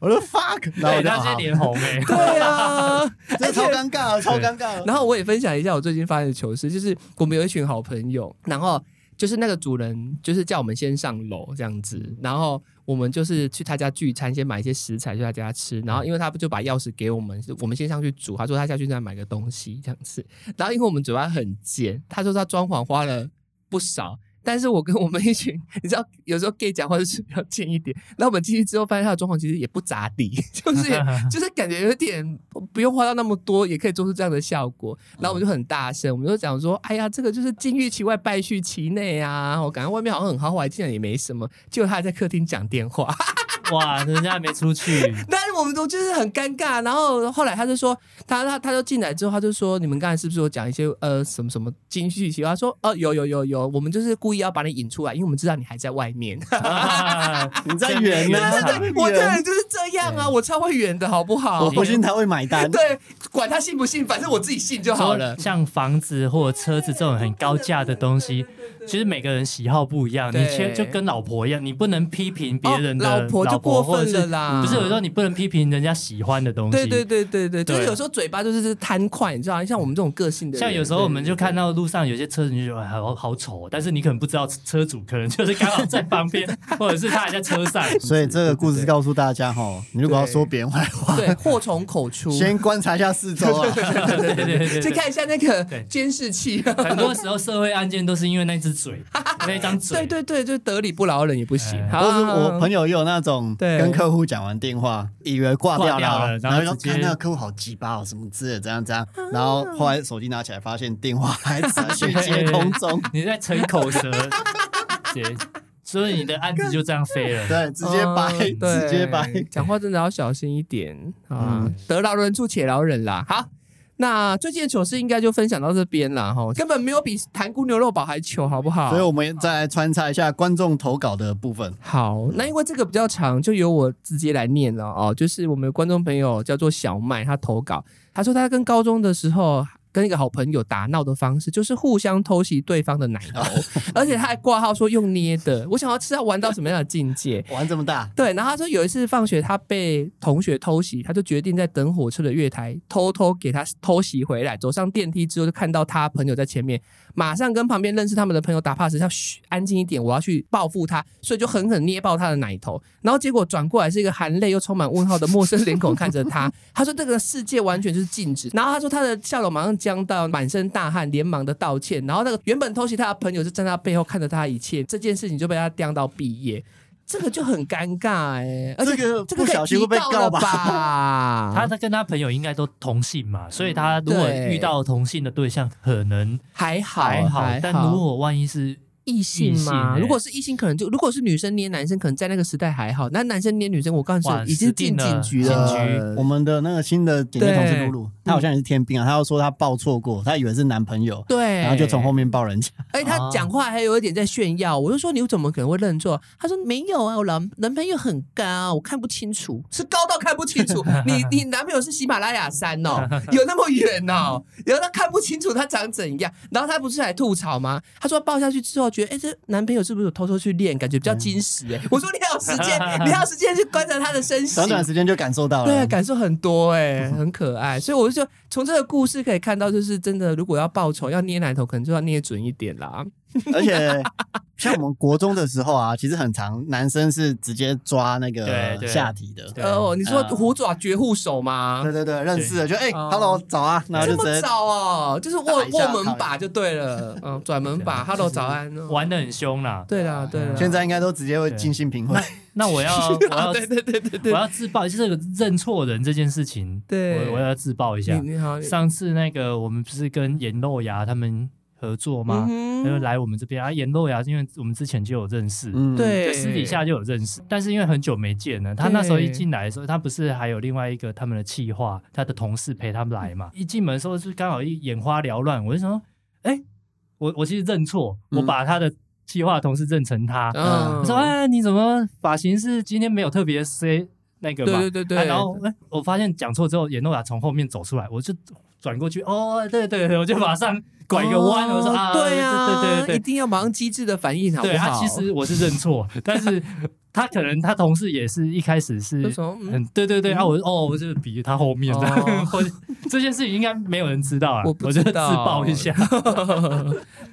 我说 fuck，然后我对，他是就好，脸红哎，对啊，这超尴尬的，超尴尬。然后我也分享一下我最近发生的糗事，就是我们有一群好朋友，然后就是那个主人就是叫我们先上楼这样子，然后我们就是去他家聚餐，先买一些食材去他家吃，然后因为他不就把钥匙给我们，我们先上去煮，他说他下去再买个东西这样子，然后因为我们嘴巴很贱，他说他装潢花了不少。但是我跟我们一群，你知道，有时候 gay 讲话就是比较贱一点。然后我们进去之后，发现他的装潢其实也不咋地，就是 就是感觉有点不用花到那么多，也可以做出这样的效果。然后我们就很大声，我们就讲说：“哎呀，这个就是金玉其外，败絮其内啊！我感觉外面好像很豪华，进来也没什么。”结果他还在客厅讲电话，哇，人家还没出去，但是我们都就是很尴尬。然后后来他就说，他他他就进来之后，他就说：“你们刚才是不是有讲一些呃什么什么金絮其外？”他说：“哦，有有有有，我们就是故意要把你引出来，因为我们知道你还在外面。”啊你在远呢我这人就是这样啊，我超会远的好不好？我不信他会买单。对，管他信不信，反正我自己信就好了。像房子或者车子这种很高价的东西，其实每个人喜好不一样。你其实就跟老婆一样，你不能批评别人的哦老婆就过分了啦不是有时候你不能批评人家喜欢的东西。对对对对对，就是有时候嘴巴就是贪快，你知道，像我们这种个性的人，像有时候我们就看到路上有些车子，你就觉得哎好好丑，但是你可能不知道车主可能就是刚好在旁边，或者是他还在车上。所以这个故事告诉大家哈，你如果要说别人坏话，对祸从口出，先观察一下四周啊。对对对，去看一下那个监视器。很多时候社会案件都是因为那只嘴，那一张嘴。对对对，就得理不饶人也不行。哎好或是我朋友也有那种跟客户讲完电话，以为挂掉掉了了，然后就看那个客户好鸡巴哦，什么之类的，这样这样，然后后来手机拿起来，发现电话还持续接空中，你在逞口舌，对，所以你的案子就这样飞了。对，直接掰，嗯直接掰。讲话真的要小心一点啊嗯，得饶人处且饶人啦。好。那最近的糗事应该就分享到这边了哈，根本没有比弹姑牛肉堡还糗，好不好？所以我们再来穿插一下观众投稿的部分。好，那因为这个比较长，就由我直接来念了哦。就是我们的观众朋友叫做小麦，他投稿，他说他跟高中的时候。跟一个好朋友打闹的方式，就是互相偷袭对方的奶头，而且他还挂号说用捏的。我想要知道玩到什么样的境界。玩这么大，对，然后他说有一次放学，他被同学偷袭，他就决定在等火车的月台偷偷给他偷袭回来。走上电梯之后，就看到他朋友在前面，马上跟旁边认识他们的朋友打 pass，要嘘安静一点，我要去报复他，所以就狠狠捏爆他的奶头。然后结果转过来是一个含泪又充满问号的陌生脸孔看着他，他说这个世界完全就是静止。然后他说他的笑容马上僵到，满身大汗，连忙的道歉。然后那个原本偷袭他的朋友就站在他背后看着他一切，这件事情就被他刁到毕业。这个就很尴尬哎、而且这个这个不小心会被告吧？他他跟他朋友应该都同性嘛，所以他如果遇到同性的对象，可能还好还好。但如果万一是异性嘛，欸如果是异性，可能就如果是女生捏男生，可能在那个时代还好，那男生捏女生，我告诉哇你，已经进警局警了。我们的那个新的姐妹同事对露露，她好像也是天兵啊，她又说她抱错过，她以为是男朋友，对，然后就从后面抱人家。而且他讲话还有一点在炫耀，我就说你怎么可能会认错？他说没有啊，我男男朋友很高，我看不清楚，是高到看不清楚。你你男朋友是喜马拉雅山哦，有那么远哦？然后他看不清楚他长怎样，然后他不是来吐槽吗？他说抱下去之后觉得，哎，这男朋友是不是有偷偷去练，感觉比较矜持？哎，我说你还有时间，你还有时间去观察他的身形短。短时间就感受到了对，了。感受很多哎、很可爱，所以我就从这个故事可以看到，就是真的，如果要报仇，要捏奶头，可能就要捏准一点啦。而且像我们国中的时候啊，其实很长，男生是直接抓那对个下体的。对哦，你说呃虎爪绝户手吗对？对对，认识的就哎哦，hello 早啊，然后这么早哦，就是握握门把就对了，嗯，转门把，hello 早安。哦玩的很凶啦。对啦，对啦，现在应该都直接会进性平会。那我要 我要对对对对我，要自爆，就是这个认错人这件事情，对我我要自爆一下。你你好，上次那个我们不是跟颜露雅他们合作吗？他就来我们这边啊，颜洛雅，因为我们之前就有认识，嗯，对，就私底下就有认识，但是因为很久没见了，他那时候一进来的时候，他不是还有另外一个他们的企划，他的同事陪他们来嘛？一进门的时候就刚好一眼花缭乱，我就说，哎、我我其实认错，嗯我把他的企划同事认成他，嗯，说，哎，你怎么发型是今天没有特别 say 那个嘛？对对对对。啊然后哎，我发现讲错之后，颜诺雅从后面走出来，我就转过去，哦，对对对，我就马上拐个弯，我说对啊，对对对对一定要马上机智的反应，好不对他好？其实我是认错，但是他可能他同事也是一开始是嗯很对对对，啊我哦我就是比他后面的，哦或这件事情应该没有人知道啊，我我就自爆一下，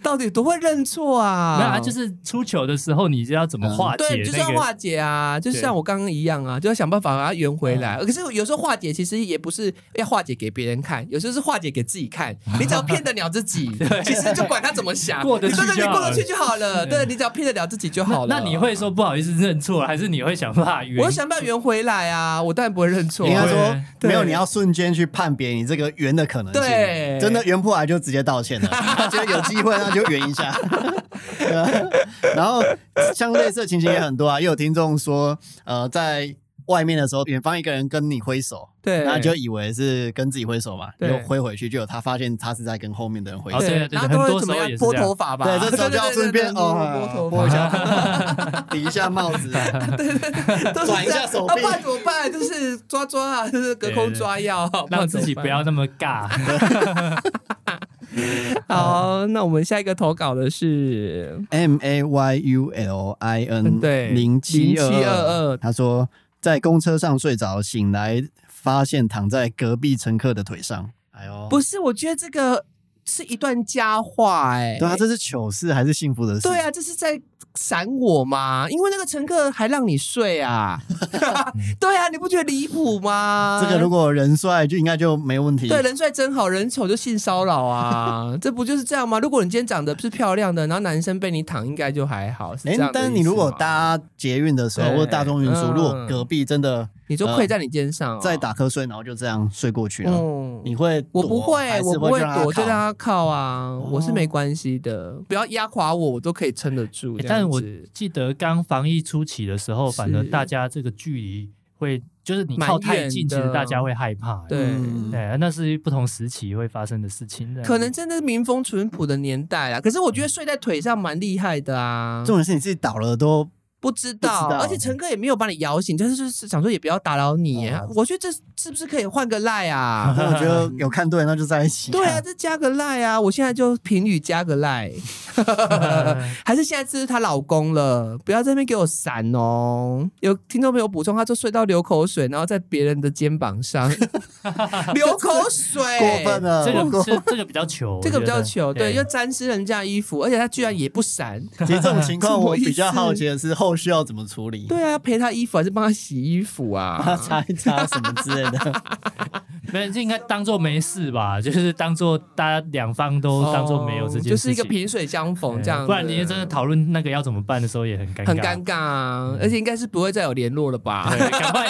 到底多会认错啊？没有啊，就是出糗的时候你就要怎么化解对，就是。要化解啊，就像我刚刚一样啊，就要想办法把它圆回来。可是有时候化解其实也不是要化解给别人看，有时候是化解给自己看。你只要骗得了自己，其实就管他怎么想，过得去就好了你过得去就好了。对你只要骗得了自己就好了。那那你会说不好意思认错，还是你会想办法圆？我会想办法圆回来啊，我当然不会认错啊。应该说没有，你要瞬间去判别你这个圆的可能性。对真的圆不来就直接道歉了。他觉得有机会，那就圆一下。然后像类似的情形也很多啊，也有听众说，呃，在外面的时候，远方一个人跟你挥手，对，然后就以为是跟自己挥手嘛，对。又挥回去，就有他发现他是在跟后面的人挥手。哦对对对然后都很多时候会怎么样？拨也是这样。头发吧？对，这 时候就要顺便哦拨一发。下，抵一下帽子，对对转一下手臂。怎么办？就是抓抓啊，就是隔空抓药，让自己然不要那么尬。好，那我们下一个投稿的是 M A Y U L I N 嗯对零七0722他说在公车上睡着，醒来发现躺在隔壁乘客的腿上。哎呦，不是？我觉得这个是一段佳话，哎，对啊，这是糗事还是幸福的事？对啊，这是在闪我吗？因为那个乘客还让你睡啊，对啊，你不觉得离谱吗？这个如果人帅就应该就没问题。对，人帅真好，人丑就性骚扰啊，这不就是这样吗？如果你今天长得不是漂亮的，然后男生被你躺，应该就还好，哎。但是你如果搭捷运的时候或者大众运输，嗯如果隔壁真的你就跪在你肩上、哦，在打瞌睡，然后就这样睡过去了，嗯你会我不会我不会躲，就就让他靠啊，我是没关系的，不要压垮我，我都可以撑得住。欸但是我子记得刚防疫初期的时候，反而大家这个距离会，就是你蛮靠太近，其实大家会害怕。对嗯对，那是不同时期会发生的事情。可能真的是民风淳朴的年代啊，可是我觉得睡在腿上蛮厉害的啊。重点是你自己倒了都不知道，知道而且乘客也没有把你摇醒，就是就是想说也不要打扰你我觉得这是不是可以换个赖啊？我觉得有看对，那就在一起。对啊，，这加个赖啊！我现在就评语加个赖，还是现在这是她老公了，不要在那边给我闪哦。有听众朋友补充，他就睡到流口水，然后在别人的肩膀上 流口水，过分。了。这个过这这个比较糗，这个比较糗，对，又沾湿人家衣服，而且他居然也不闪。其实这种情况，我比较好奇的是后续要怎么处理。对啊，陪他衣服还是帮他洗衣服他啊？擦一擦什么之类的。没有，这应该当做没事吧，就是当做大家两方都当做没有这件事就是一个萍水相逢对这样，不然你真的讨论那个要怎么办的时候也很尴尬，很尴尬啊，而且应该是不会再有联络了吧？对，赶快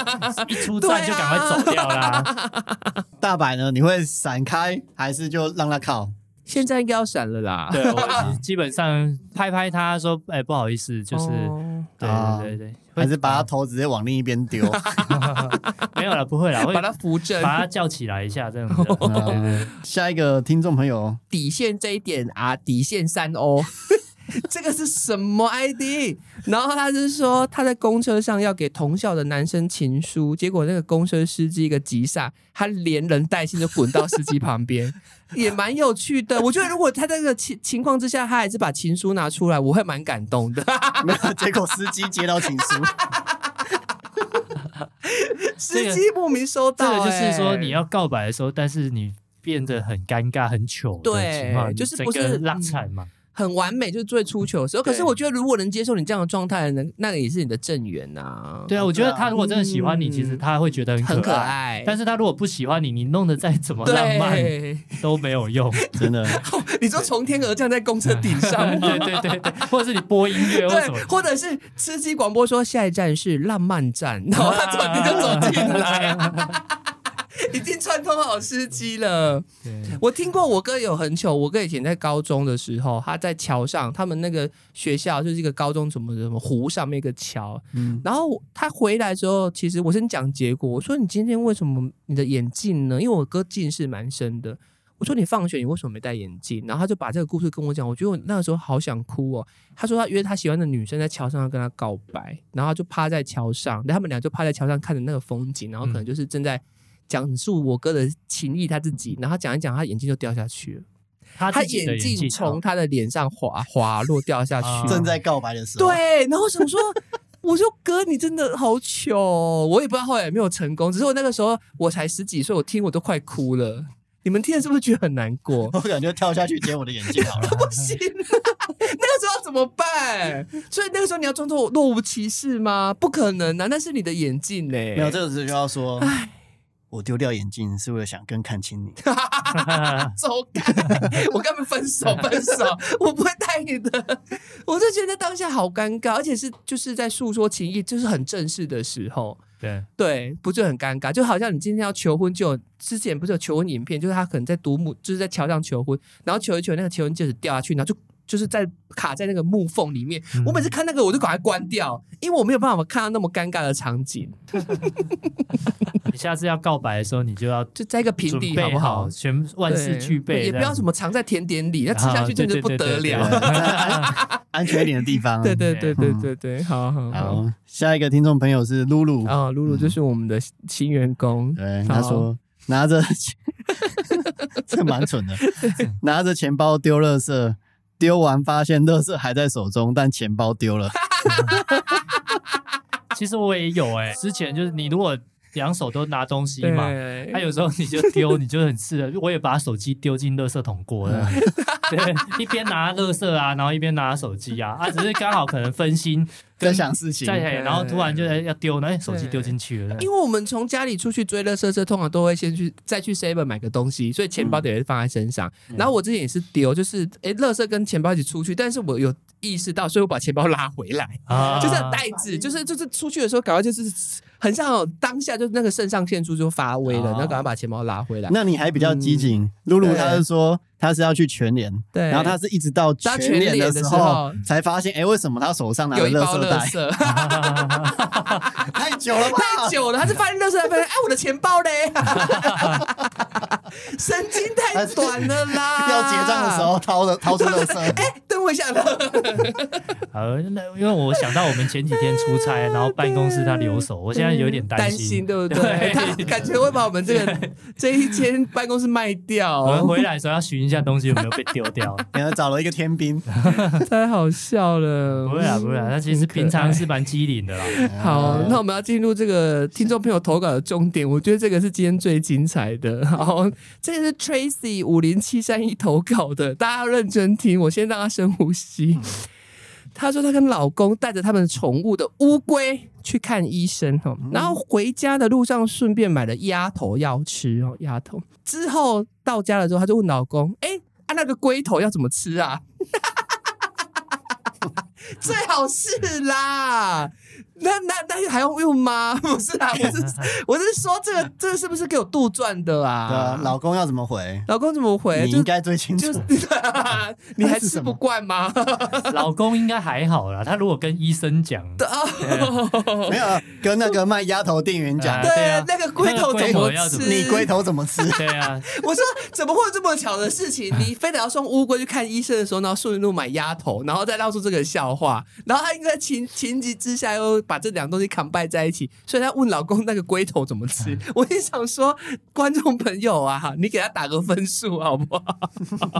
一出站 就赶快走掉啦。大白呢？你会闪开还是就让他靠？现在应该要闪了啦。对我基本上拍拍他说，哎，不好意思，就是哦对啊对对对，还是把他头直接往另一边丢？没有了，不会了，会把他扶正。把他叫起来一下，这样子。对对对下一个听众朋友，底线这一点啊，底线三欧。这个是什么 ID？然后他是说他在公车上要给同校的男生情书，结果那个公车司机一个急刹，他连人带信就滚到司机旁边，也蛮有趣的。我觉得如果他这个情情况之下，他还是把情书拿出来，我会蛮感动的。没 有结果司机接到情书，司机莫名收这到、个就是说哎你要告白的时候，但是你变得很尴尬、很糗的对情况，就是不是拉惨嘛。很完美，就是最出糗的时候。可是我觉得，如果能接受你这样的状态，那那个也是你的正缘呐、对啊，我觉得他如果真的喜欢你，嗯其实他会觉得很很可可爱。但是他如果不喜欢你，你弄得再怎么浪漫，都没有用。真的。你说从天而降在公车顶上？对对对对，或者是你播音乐对，，或者是吃鸡广播说下一站是浪漫站，然后他走你就走进来，已经串通好司机了。我听过我哥有很糗，我哥以前在高中的时候，他在桥上，他们那个学校就是一个高中什么什么湖上面一个桥，嗯，然后他回来之后，其实我先讲结果，我说你今天为什么你的眼镜呢？因为我哥近视蛮深的。我说你放学你为什么没戴眼镜？然后他就把这个故事跟我讲，我觉得我那个时候好想哭哦。他说他约他喜欢的女生在桥上要跟他告白，然后他就趴在桥上，他们俩就趴在桥上看着那个风景，然后可能就是正在讲述我哥的情谊他自己，然后讲一讲，他眼镜就掉下去了，他眼镜镜从他的脸上滑 滑落掉下去。啊，正在告白的时候，，对，然后想说，我说哥，你真的好糗哦、我也不知道后来有没有成功，只是我那个时候我才十几岁，我听我都快哭了。你们听了是不是觉得很难过？我感觉跳下去捡我的眼镜好了。不行、啊，那个时候怎么办？所以那个时候你要装作若无其事吗？不可能啊，那是你的眼镜呢、没有，这个时候就要说，我丢掉眼镜是为了想更看清你。走开！我跟他们分手，分手！我不会带你的。我就觉得当下好尴尬，而且是就是在诉说情谊，就是很正式的时候。对，对，不就很尴尬？就好像你今天要求婚，就有之前不是有求婚影片，就是他可能在独木，就是在桥上求婚，然后求一求，那个求婚戒指掉下去，然后就就是在卡在那个木缝里面。我每次看那个，我就赶快关掉，因为我没有办法看到那么尴尬的场景，你下次要告白的时候，你就要 就在一个平准地，好备不好？全万事俱备，也不要什么藏在甜点里，那吃下去真的不得了。安全一点的地方。对对对对对对，好好好。下一个听众朋友是露露，啊，露露就是我们的新员工，对，好他说拿着，这蛮蠢的，拿着钱包丢垃圾，丢完发现乐色还在手中，但钱包丢了。其实我也有哎、之前就是你如果两手都拿东西嘛，对。他有时候你就丢，你就很刺的，我也把手机丢进垃圾桶过了。对，一边拿垃圾啊，然后一边拿手机啊，啊，只是刚好可能分心在想事情，在，然后突然就要丢，哎，手机对丢进去了。因为我们从家里出去追垃圾车，通常都会先去再去 Seven 买个东西，所以钱包得是放在身上。然后我之前也是丢，就是哎，垃圾跟钱包一起出去，但是我有意识到，所以我把钱包拉回来，啊。就是袋子，就是就是出去的时候，赶快就是很像有当下就是那个肾上腺素就发威了，哦然后赶快把钱包拉回来。那你还比较激进。露露对她是说她是要去全联，对然后她是一直到到全联的时候候才发现，哎，为什么她手上拿着有一包垃垃圾袋？圾，太久了吧？太久了，他是发现垃圾袋，发现哎，我的钱包嘞，神经太短了啦！要结账的时候掏的掏出垃圾，等我一下了。好，那因为我想到我们前几天出差，然后办公室他留守，我现在有点担心，对不 对？他感觉会把我们这个这一间办公室卖掉，我们回来的时候要寻一下东西有没有被丢掉。然后找了一个天兵，太好笑了。不会啊，不会啊，他其实平常是蛮机灵的啦。好，那我们要进入这个听众朋友投稿的重点，我觉得这个是今天最精彩的。好，这个是 Tracy 五零七三一投稿的，大家要认真听，我先让他深呼吸。她说她跟老公带着他们宠物的乌龟去看医生哦，然后回家的路上顺便买了鸭头要吃哦，鸭头。之后到家了之后，她就问老公：“哎、啊那个龟头要怎么吃啊？” 最好是啦，那那那还用用吗？不是啊，我是我是说这个这个是不是给我杜撰的对啊啊？，老公要怎么回？老公怎么回？你应该最清楚就。是 你还吃不惯吗？老公应该还好啦，他如果跟医生讲，没有啊跟那个卖鸭头店员讲啊，对对啊那个龟头怎么吃？你龟头怎么吃？对啊，我说怎么会有这么巧的事情？你非得要送乌龟去看医生的时候，然后顺路买鸭头，然后再闹出这个笑话，然后他应该情情急之下又把这两个东西 combine 在一起，所以她问老公那个龟头怎么吃。我也想说，观众朋友啊，你给他打个分数好不好？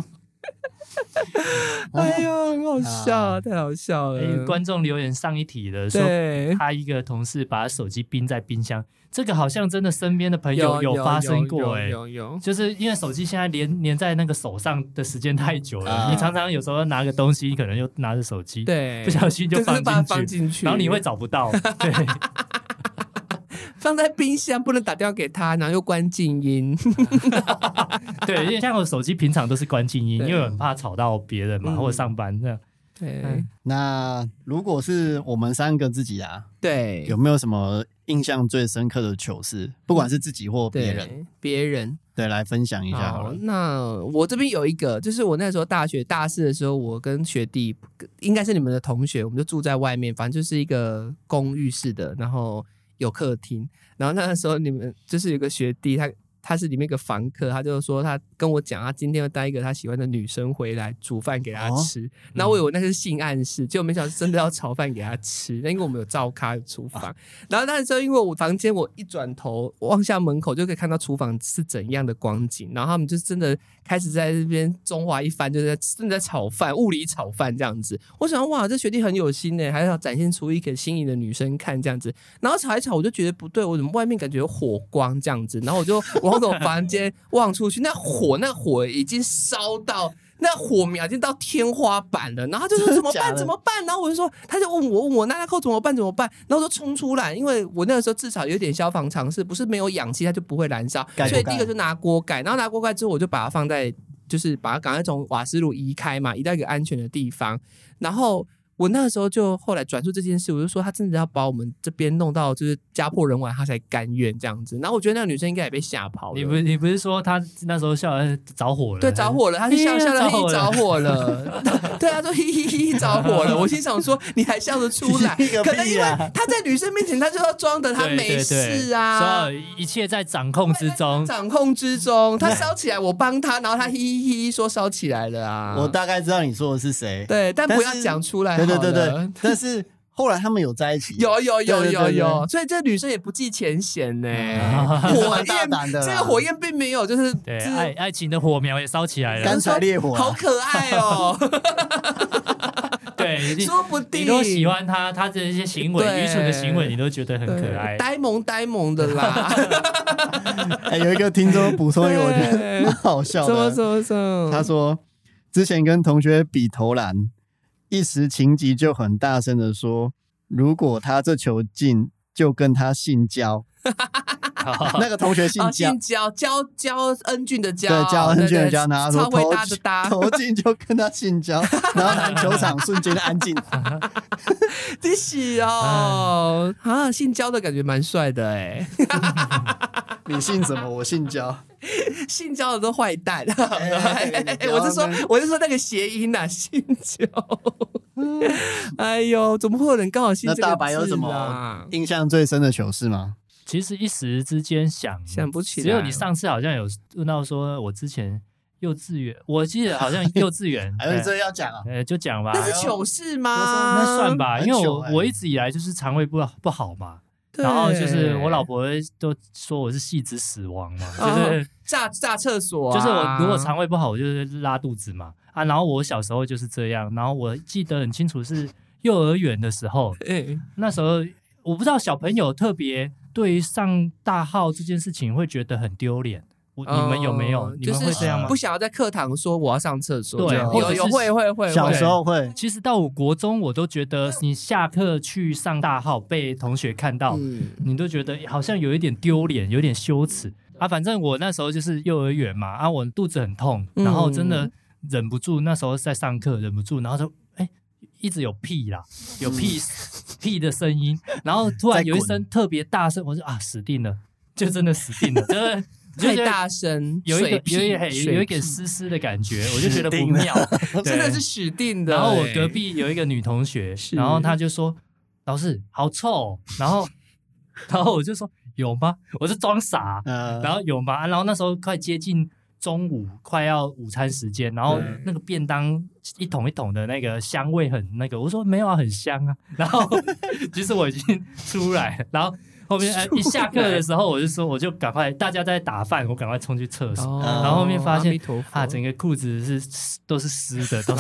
哎呦，很好笑，太好笑了。哎观众留言上一题的说，对，他一个同事把手机冰在冰箱，这个好像真的身边的朋友有发生过哎、有有。有就是因为手机现在连连在那个手上的时间太久了，啊。你常常有时候拿个东西，可能就拿着手机，对，不小心就放进去，然后你会找不到，对，放在冰箱，不能打电话给他，然后又关静音。对，因为像我手机平常都是关静音，因为很怕吵到别人嘛，嗯或者上班这样。对嗯那如果是我们三个自己啊，对，有没有什么印象最深刻的糗事？不管是自己或别人，别人对，来分享一下好了。那我这边有一个，就是我那时候大学大四的时候，我跟学弟应该是你们的同学，我们就住在外面，反正就是一个公寓式的，然后有客厅。然后那个时候你们就是有个学弟，他他是里面一个房客，他就说他跟我讲，他今天要带一个他喜欢的女生回来煮饭给他吃。然后我以为那是性暗示，结果没想到是真的要炒饭给他吃。那因为我们有灶咖有厨房，然后那时候因为我房间我一转头望向门口就可以看到厨房是怎样的光景，然后他们就真的开始在这边中华一番，就是在正在炒饭，物理炒饭这样子。我想哇，这学弟很有心呢，还要展现出一个心仪的女生看这样子。然后炒一炒，我就觉得不对，我怎么外面感觉有火光这样子？然后我就 往我房间望出去，那火那火已经烧到。那火苗已经到天花板了，然后他就说怎么办？怎么办？然后我就说，他就问我问我那那扣怎么办？怎么办？然后我就冲出来，因为我那个时候至少有点消防常识，不是没有氧气它就不会燃烧，所以第一个就拿锅盖，然后拿锅盖之后我就把它放在，就是把它赶快从瓦斯炉移开嘛，移到一个安全的地方，然后。我那个时候就后来转述这件事，我就说他真的要把我们这边弄到就是家破人亡，他才甘愿这样子。然后我觉得那个女生应该也被吓跑了。你不你不是说他那时候笑得着火了？对，着火了，他是笑笑的，嘿着火了着火了，对他，说嘿嘿嘿着火了。我心想说，你还笑得出来？可能因为他在女生面前，他就要装的他对没事啊所。有一切在掌控之中。掌控之中，他烧起来，我帮他，然后他嘿嘿嘿说烧起来了啊。我大概知道你说的是谁。对，但不要讲出来。对对对对，但是后来他们有在一起，有有有有有，所以这女生也不计前嫌呢。嗯 火焰这个火焰并没有就是对，就是爱爱情的火苗也烧起来了。干了。柴烈火啊。好可爱哦，对，你说不定。你都喜欢他，他的一些行为，愚蠢的行为，你都觉得很可爱。呆萌呆萌的啦。哎，有一个听众补充一个，我觉得蛮好笑什么的。怎么什么？他说之前跟同学比投篮，一时情急就很大声的说，如果他这球进，就跟他性交。那个同学姓哦，焦姓，焦焦焦恩俊的焦，对，焦恩俊的焦，对然后他说超会投搭的搭，投进就跟他姓焦，然后篮球场瞬间安静。你喜哦啊，姓焦的感觉蛮帅的哎，你姓什么？我姓焦。姓焦的都坏蛋。我是说，我是说那个谐音呐，姓焦。哎呦，怎么会有人刚好姓那这个大白有什么印象最深的糗事吗？其实一时之间想想不起来只有你上次好像有问到说，我之前幼稚园，我记得好像幼稚园，还有这要讲啊？呃，就讲吧，那是糗事吗？那算吧，因为我我一直以来就是肠胃不不好嘛，然后就是我老婆都说我是细子死亡嘛，哦就是炸炸厕所啊，就是我如果肠胃不好，我就是拉肚子嘛啊，然后我小时候就是这样，然后我记得很清楚是幼儿园的时候，哎，那时候我不知道小朋友特别对于上大号这件事情会觉得很丢脸，我你们有没有哦？你们会这样吗不？想要在课堂说我要上厕所，对有有会会会，小会时候会，其实到我国中，我都觉得你下课去上大号被同学看到，嗯你都觉得好像有一点丢脸，有点羞耻啊。反正我那时候就是幼儿园嘛，啊，我肚子很痛，嗯然后真的忍不住，那时候在上课忍不住，然后就哎、一直有屁啦，有屁、屁的声音，然后突然有一声特别大声，我说啊死定了，就真的死定了，就是就太大声，有一有一有水有一点屁湿湿的感觉，我就觉得不妙，真的是死定的。然后我哎隔壁有一个女同学，然后她就说：“老师好臭哦。”然后，然后我就说：“有吗？”我是装傻，呃，然后有吗？然后那时候快接近中午，快要午餐时间，然后那个便当一桶一桶的那个香味很那个，我说没有啊，很香啊。然后 其实我已经出来了，然后后面呃一下课的时候，我就说我就赶快大家在打饭，我赶快冲去厕所。哦。然后后面发现啊，整个裤子是都是湿的，都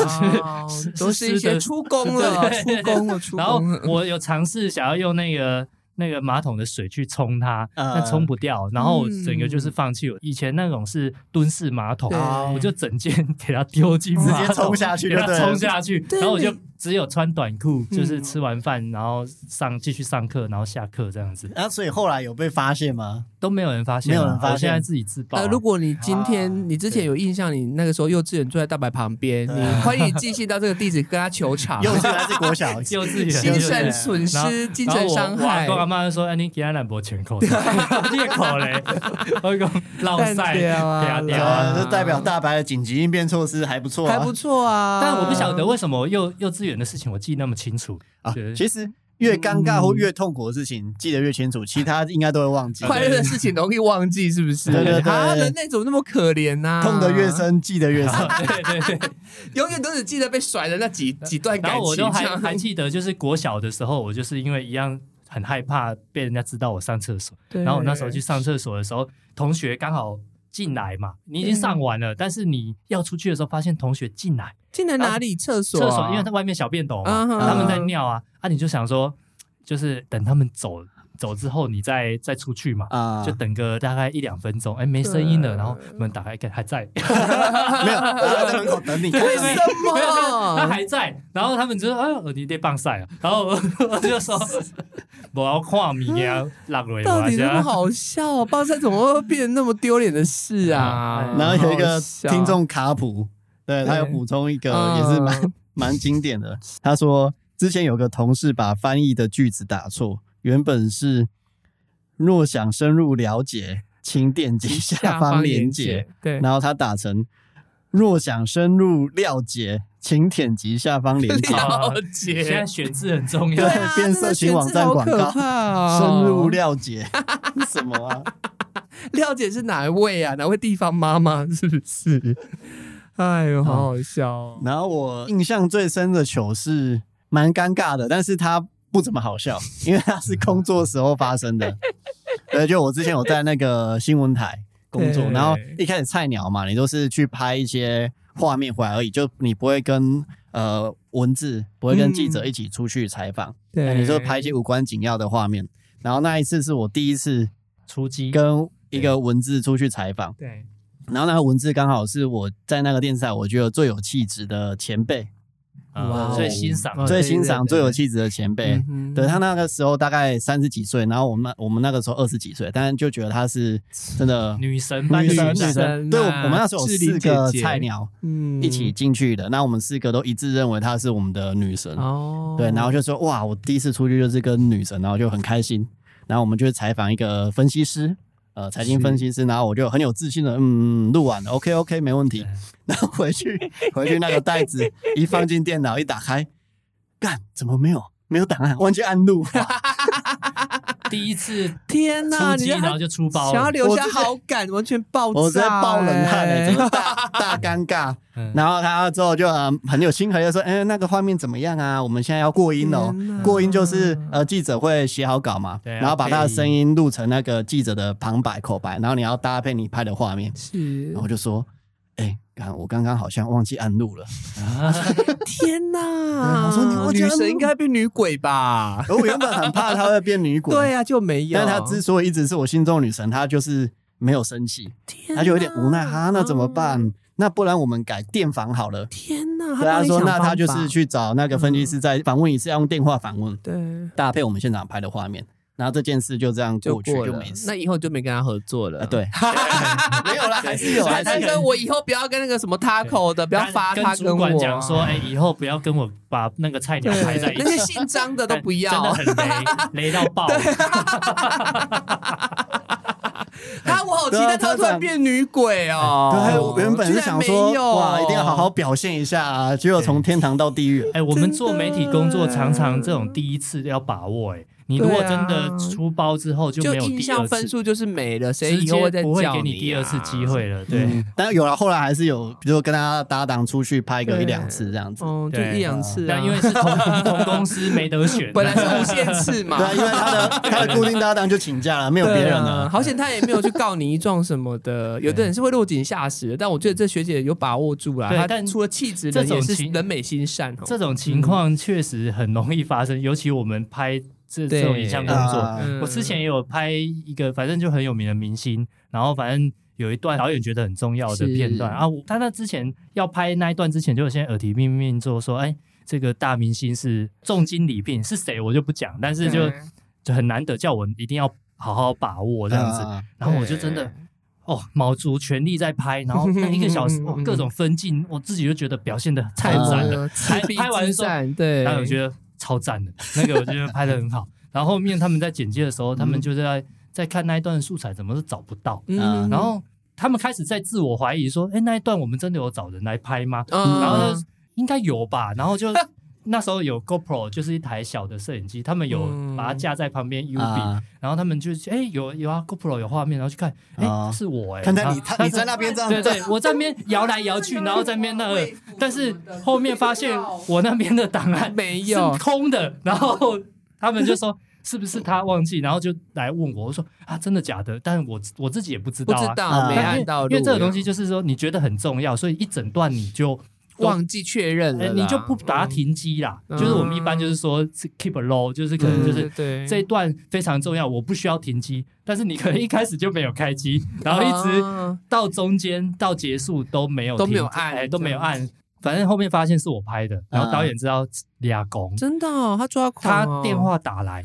是、都是一些湿的。出工了，对。出工了，出 然后。我有尝试想要用那个那个马桶的水去冲它，呃但冲不掉，然后我整个就是放弃。以前那种是蹲式马桶，我就整件 给它丢进直接冲下去冲下去，然后我就只有穿短裤，就是吃完饭然后上继续上课，然后下课这样子，啊，所以后来有被发现吗？都没有人发现啊，没有人发现。我现在自己自爆啊。呃，如果你今天你之前有印象，你那个时候幼稚园坐在大白旁边，你欢迎你寄信到这个地址跟他求偿，幼稚园还是国小？幼稚园精神损失、精神伤害然后我我阿。妈就说：“哎，你给他两波全口，裂口嘞，我讲落干塞掉啊。对啊，啊。这代表大白的紧急应变措施还不错啊，还不错啊，但我不晓得为什么幼幼稚园的事情我记那么清楚啊。其实越尴尬或越痛苦的事情记得越清楚，其他应该都会忘记。快乐的事情容易忘记，是不是？对对对啊，人类怎么那么可怜呐？痛得越，深，记得越深。对对对，永远都只记得被甩的那几 几段然感情。后我都还还记得，就是国小的时候，我就是因为一样很害怕被人家知道我上厕所，对然后我那时候去上厕所的时候，同学刚好进来嘛，你已经上完了，但是你要出去的时候，发现同学进来。进来哪里？厕所啊？厕所，因为他外面小便斗嘛，他们在尿啊，啊，你就想说，就是等他们走走之后，你再再出去嘛。啊，就等个大概一两分钟，哎，没声音了，然后门打开，看还在，没有，我在门口等你。为什没有他么？还在，然后他们就说：“哎，你得棒赛啊！”然后我我就说：“ 我要看米啊，落落到底那么。好笑、啊？棒赛怎么会变成那么丢脸的事啊？嗯然后有一个听众卡普，对他有补充一个，也是蛮嗯蛮经典的。他说之前有个同事把翻译的句子打错，原本是“若想深入了解，请点击下方链接”，，对，然后他打成“若想深入了解，请点击下方链接”。了解现在解。选字很重要，对变色情网站广告深入了解什么啊？了解是哪一位啊？哪位地方妈妈 是不是？哎呦，好好笑哦！然后我印象最深的糗事，蛮尴尬的，但是它不怎么好笑，因为它是工作时候发生的。呃，就我之前有在那个新闻台工作，然后一开始菜鸟嘛，你都是去拍一些画面回来而已，就你不会跟呃文字，不会跟记者一起出去采访，对。你就拍一些无关紧要的画面。然后那一次是我第一次出击跟一个文字出去采访，对。然后那个文字刚好是我在那个电视台我觉得最有气质的前辈，最欣赏哦最欣赏、最有气质的前辈。对他那个时候大概三十几岁，然后我们那我们那个时候二十几岁，但是就觉得他是真的女神女神的女女神。对，我们那时候有四个菜鸟嗯一起进去的，那我们四个都一致认为她是我们的女神。哦，对，然后就说哇，我第一次出去就是跟女神，然后就很开心。然后我们就采访一个分析师，呃，财经分析师，然后我就很有自信的，嗯，录完了，OK OK，没问题。然后回去回去那个袋子 一放进电脑一打开，干怎么没有没有档案，忘记按录。第一次天哪，出击，你然后就出包了。想要留下好感，完全爆炸，我在 爆冷汗哎欸，整个大大尴尬。嗯然后他之后就呃很有亲和力说，哎、那个画面怎么样啊？我们现在要过音哦。过音就是呃记者会写好稿嘛，对啊然后把他的声音录成那个记者的旁白口白，然后你要搭配你拍的画面。是然后我就说，哎、刚我刚刚好像忘记按录了。啊 天哪！我说你忘记女神应该变女鬼吧？而我原本很怕她会变女鬼，对啊，就没有。但她之所以一直是我心中的女神，她就是没有生气，天她就有点无奈哈、那怎么哦办？那不然我们改电访好了。天哪！对他说，那他就是去找那个分析师再访问一次，要用电话访问，对搭配我们现场拍的画面，然后这件事就这样就过去就没。事。那以后就没跟他合作了。啊，对，没有啦，还是有，还是我以后不要跟那个什么 Taco 的，不要发他跟我讲说，哎，以后不要跟我把那个菜鸟对排在一起，那些姓张的都不要，真的很雷，雷到爆。他我好期待他突然变女鬼哦。对，我原本是想说，哇，一定要好好表现一下啊，结果从天堂到地狱。哎，我们做媒体工作，常常这种第一次要把握。哎，你如果真的出包之后就就没有第印象二次，分数就是没了，谁以后会再会叫给你第二次啊机。会了。对，嗯，但有了，后来还是有，比如说跟他搭档出去拍个一两次这样子。哦，就一两次啊。但因为是同 同公司没得选，本来是无限次嘛对，啊，因为他的 他的固定搭档就请假了，没有别人了。好险他也没有去告你一状什么的。有的人是会落井下石，但我觉得这学姐有把握住了。她对但除了气质，这人也是种人美心善哦。这种情况确实很容易发生，尤其我们拍这对这种影像工作。我之前也有拍一个，反正就很有名的明星，然后反正有一段导演觉得很重要的片段是啊，我他那之前要拍那一段之前，就先耳提面命做说，哎，这个大明星是重金礼聘，是谁我就不讲，但是就对就很难得，叫我一定要好好把握这样子。啊然后我就真的哦，卯足全力在拍，然后那一个小时，哇，各种分镜，我自己就觉得表现的太赞了。呃拍拍完之后，对，然后我觉得超赞的，那个我觉得拍的很好。然后后面他们在剪接的时候，他们就在在看那一段素材，怎么都找不到。嗯，然后他们开始在自我怀疑说：“哎，那一段我们真的有找人来拍吗？”嗯，然后应该有吧。然后就那时候有 GoPro，就是一台小的摄影机，他们有嗯。把它架在旁边 U 比，啊，然后他们就哎有有啊 GoPro 有画面，然后去看，哎啊是我哎，看在你他你在那边这样，对对，我在那边摇来摇去，然后在那边那个，但是后面发现我那边的档案 没有。是空的，然后他们就说是不是他忘记，然后就来问我，我说啊真的假的？但是我我自己也不知道啊，不知道啊没按到录，因为这个东西就是说你觉得很重要，所以一整段你就忘记确认了哎，你就不把它停机啦。嗯。就是我们一般就是说是 keep a low，就是可能就是。对这一段非常重要，我不需要停机，但是你可能一开始就没有开机，然后一直啊。到中间到结束都没有都没有按哎都没有按。反正后面发现是我拍的，然后啊导演知道俩公，真的哦，他抓狂哦，他电话打来，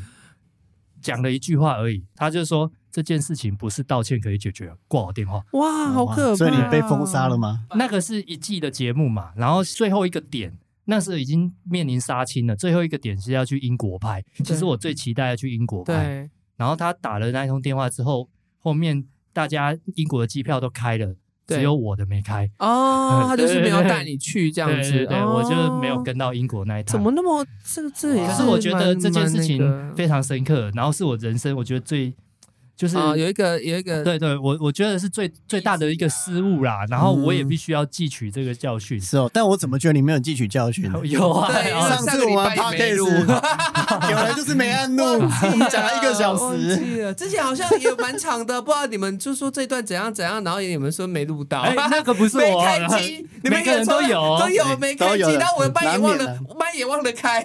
讲了一句话而已，他就说这件事情不是道歉可以解决，挂我电话。哇，好可怕！哦所以你被封杀了？吗？那个是一季的节目嘛，然后最后一个点，那是已经面临杀青了，最后一个点是要去英国拍。其实我最期待要去英国拍，对，然后他打了那一通电话之后，后面大家英国的机票都开了，只有我的没开。哦，他就是没有带你去这样子，对对对，我就没有哦跟到英国那一趟。怎么那么这个这也可是我觉得蛮这件事情非常深刻，然后是我人生我觉得最就是、啊，有一个有一个对对，我我觉得是最最大的一个失误啦，然后我也必须要汲取这个教训。是哦，但我怎么觉得你没有汲取教训？有啊，对上次我们上个礼拜也没录 podcast 有人就是没按录，我们讲了一个小忘时。记了，之前好像也蛮长的，不知道你们就说这段怎样怎样，然后你们说没录到，哎，那个不是没我，开机，你们每个人都有都有对没开机，都有然后我的麦也忘了麦也忘了开，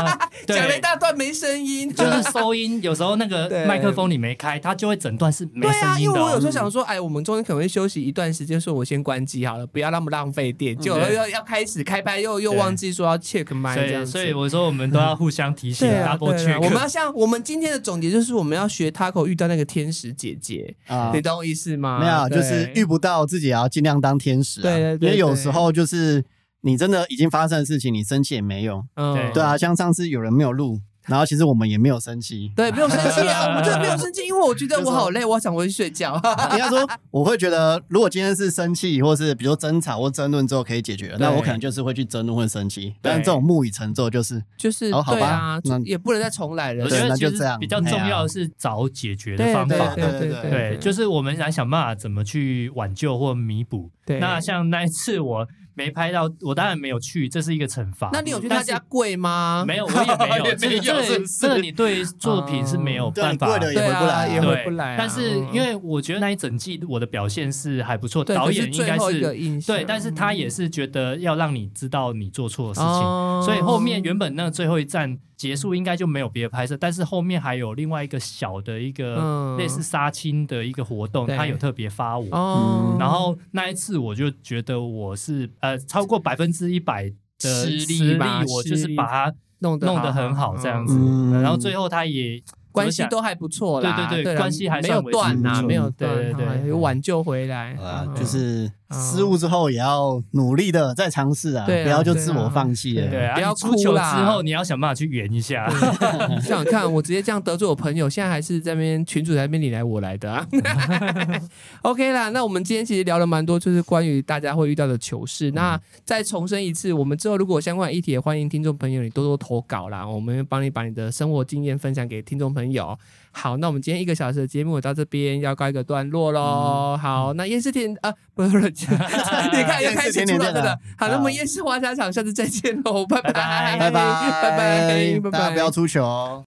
讲了一大段没声音，就是收音，有时候那个麦克风你没开，它就会整段是没对啊，声音的哦。因为我有时候想说，哎，我们中间可能会休息一段时间，说我先关机好了，不要那么浪费电，结果对要要开始开拍，又又忘记说要 check 麦这样子。所以我说我们都要互相提醒对啊。我们要像我们今天的总结就是，我们要学 Taco 遇到那个天使姐姐，啊你懂我意思吗？没有，就是遇不到自己也要尽量当天使啊。对对对因为有时候就是你真的已经发生的事情，你生气也没用。嗯对啊，像上次有人没有录，然后其实我们也没有生气。对，没有生气啊，我们真的没有生气，因为我觉得我好累，我想回去睡觉。应该说，我会觉得，如果今天是生气，或是比如说争吵或争论之后可以解决，那我可能就是会去争论或生气。但是这种木已成舟，就是就是哦好吧那，也不能再重来了我。觉对得其实那就这样比较重要的是找解决的方法。对对对对，就是我们来想办法怎么去挽救或弥补。对那像那一次我没拍到，我当然没有去，这是一个惩罚。那你有去他家跪吗？没有，我也没有，也没有这这个你对作品是没有办法你跪了也对回不来也回不来啊。但是嗯因为我觉得那一整季我的表现是还不错，对导演应该是对，但是他也是觉得要让你知道你做错的事情，哦所以后面原本那最后一站结束应该就没有别的拍摄，但是后面还有另外一个小的一个嗯。类似杀青的一个活动，对。他有特别发我，哦，然后那一次我就觉得我是呃超过百分之一百的实力我就是把它弄得弄得很好这样子，嗯。然后最后他也关系都还不错啦，啦对对对关系还没有断呐，没有对对对断，有挽救回来啊，嗯就是嗯失误之后也要努力的再尝试啊，不要就自我放弃了。对啊，不要哭啦之后你要想办法去圆一下。想想看，我直接这样得罪我朋友，现在还是在那边群主在那边你来我来的啊。OK 啦，那我们今天其实聊了蛮多，就是关于大家会遇到的糗事。那再重申一次，我们之后如果有相关议题，也欢迎听众朋友你多多投稿啦，我们帮你把你的生活经验分享给听众朋友。朋友。好，那我们今天一个小时的节目到这边要告一个段落喽。好，那夜市天啊，不是，你看又开始出来了。好，那我们夜市花家场下次再见喽，拜拜拜拜拜拜，拜拜不要出球。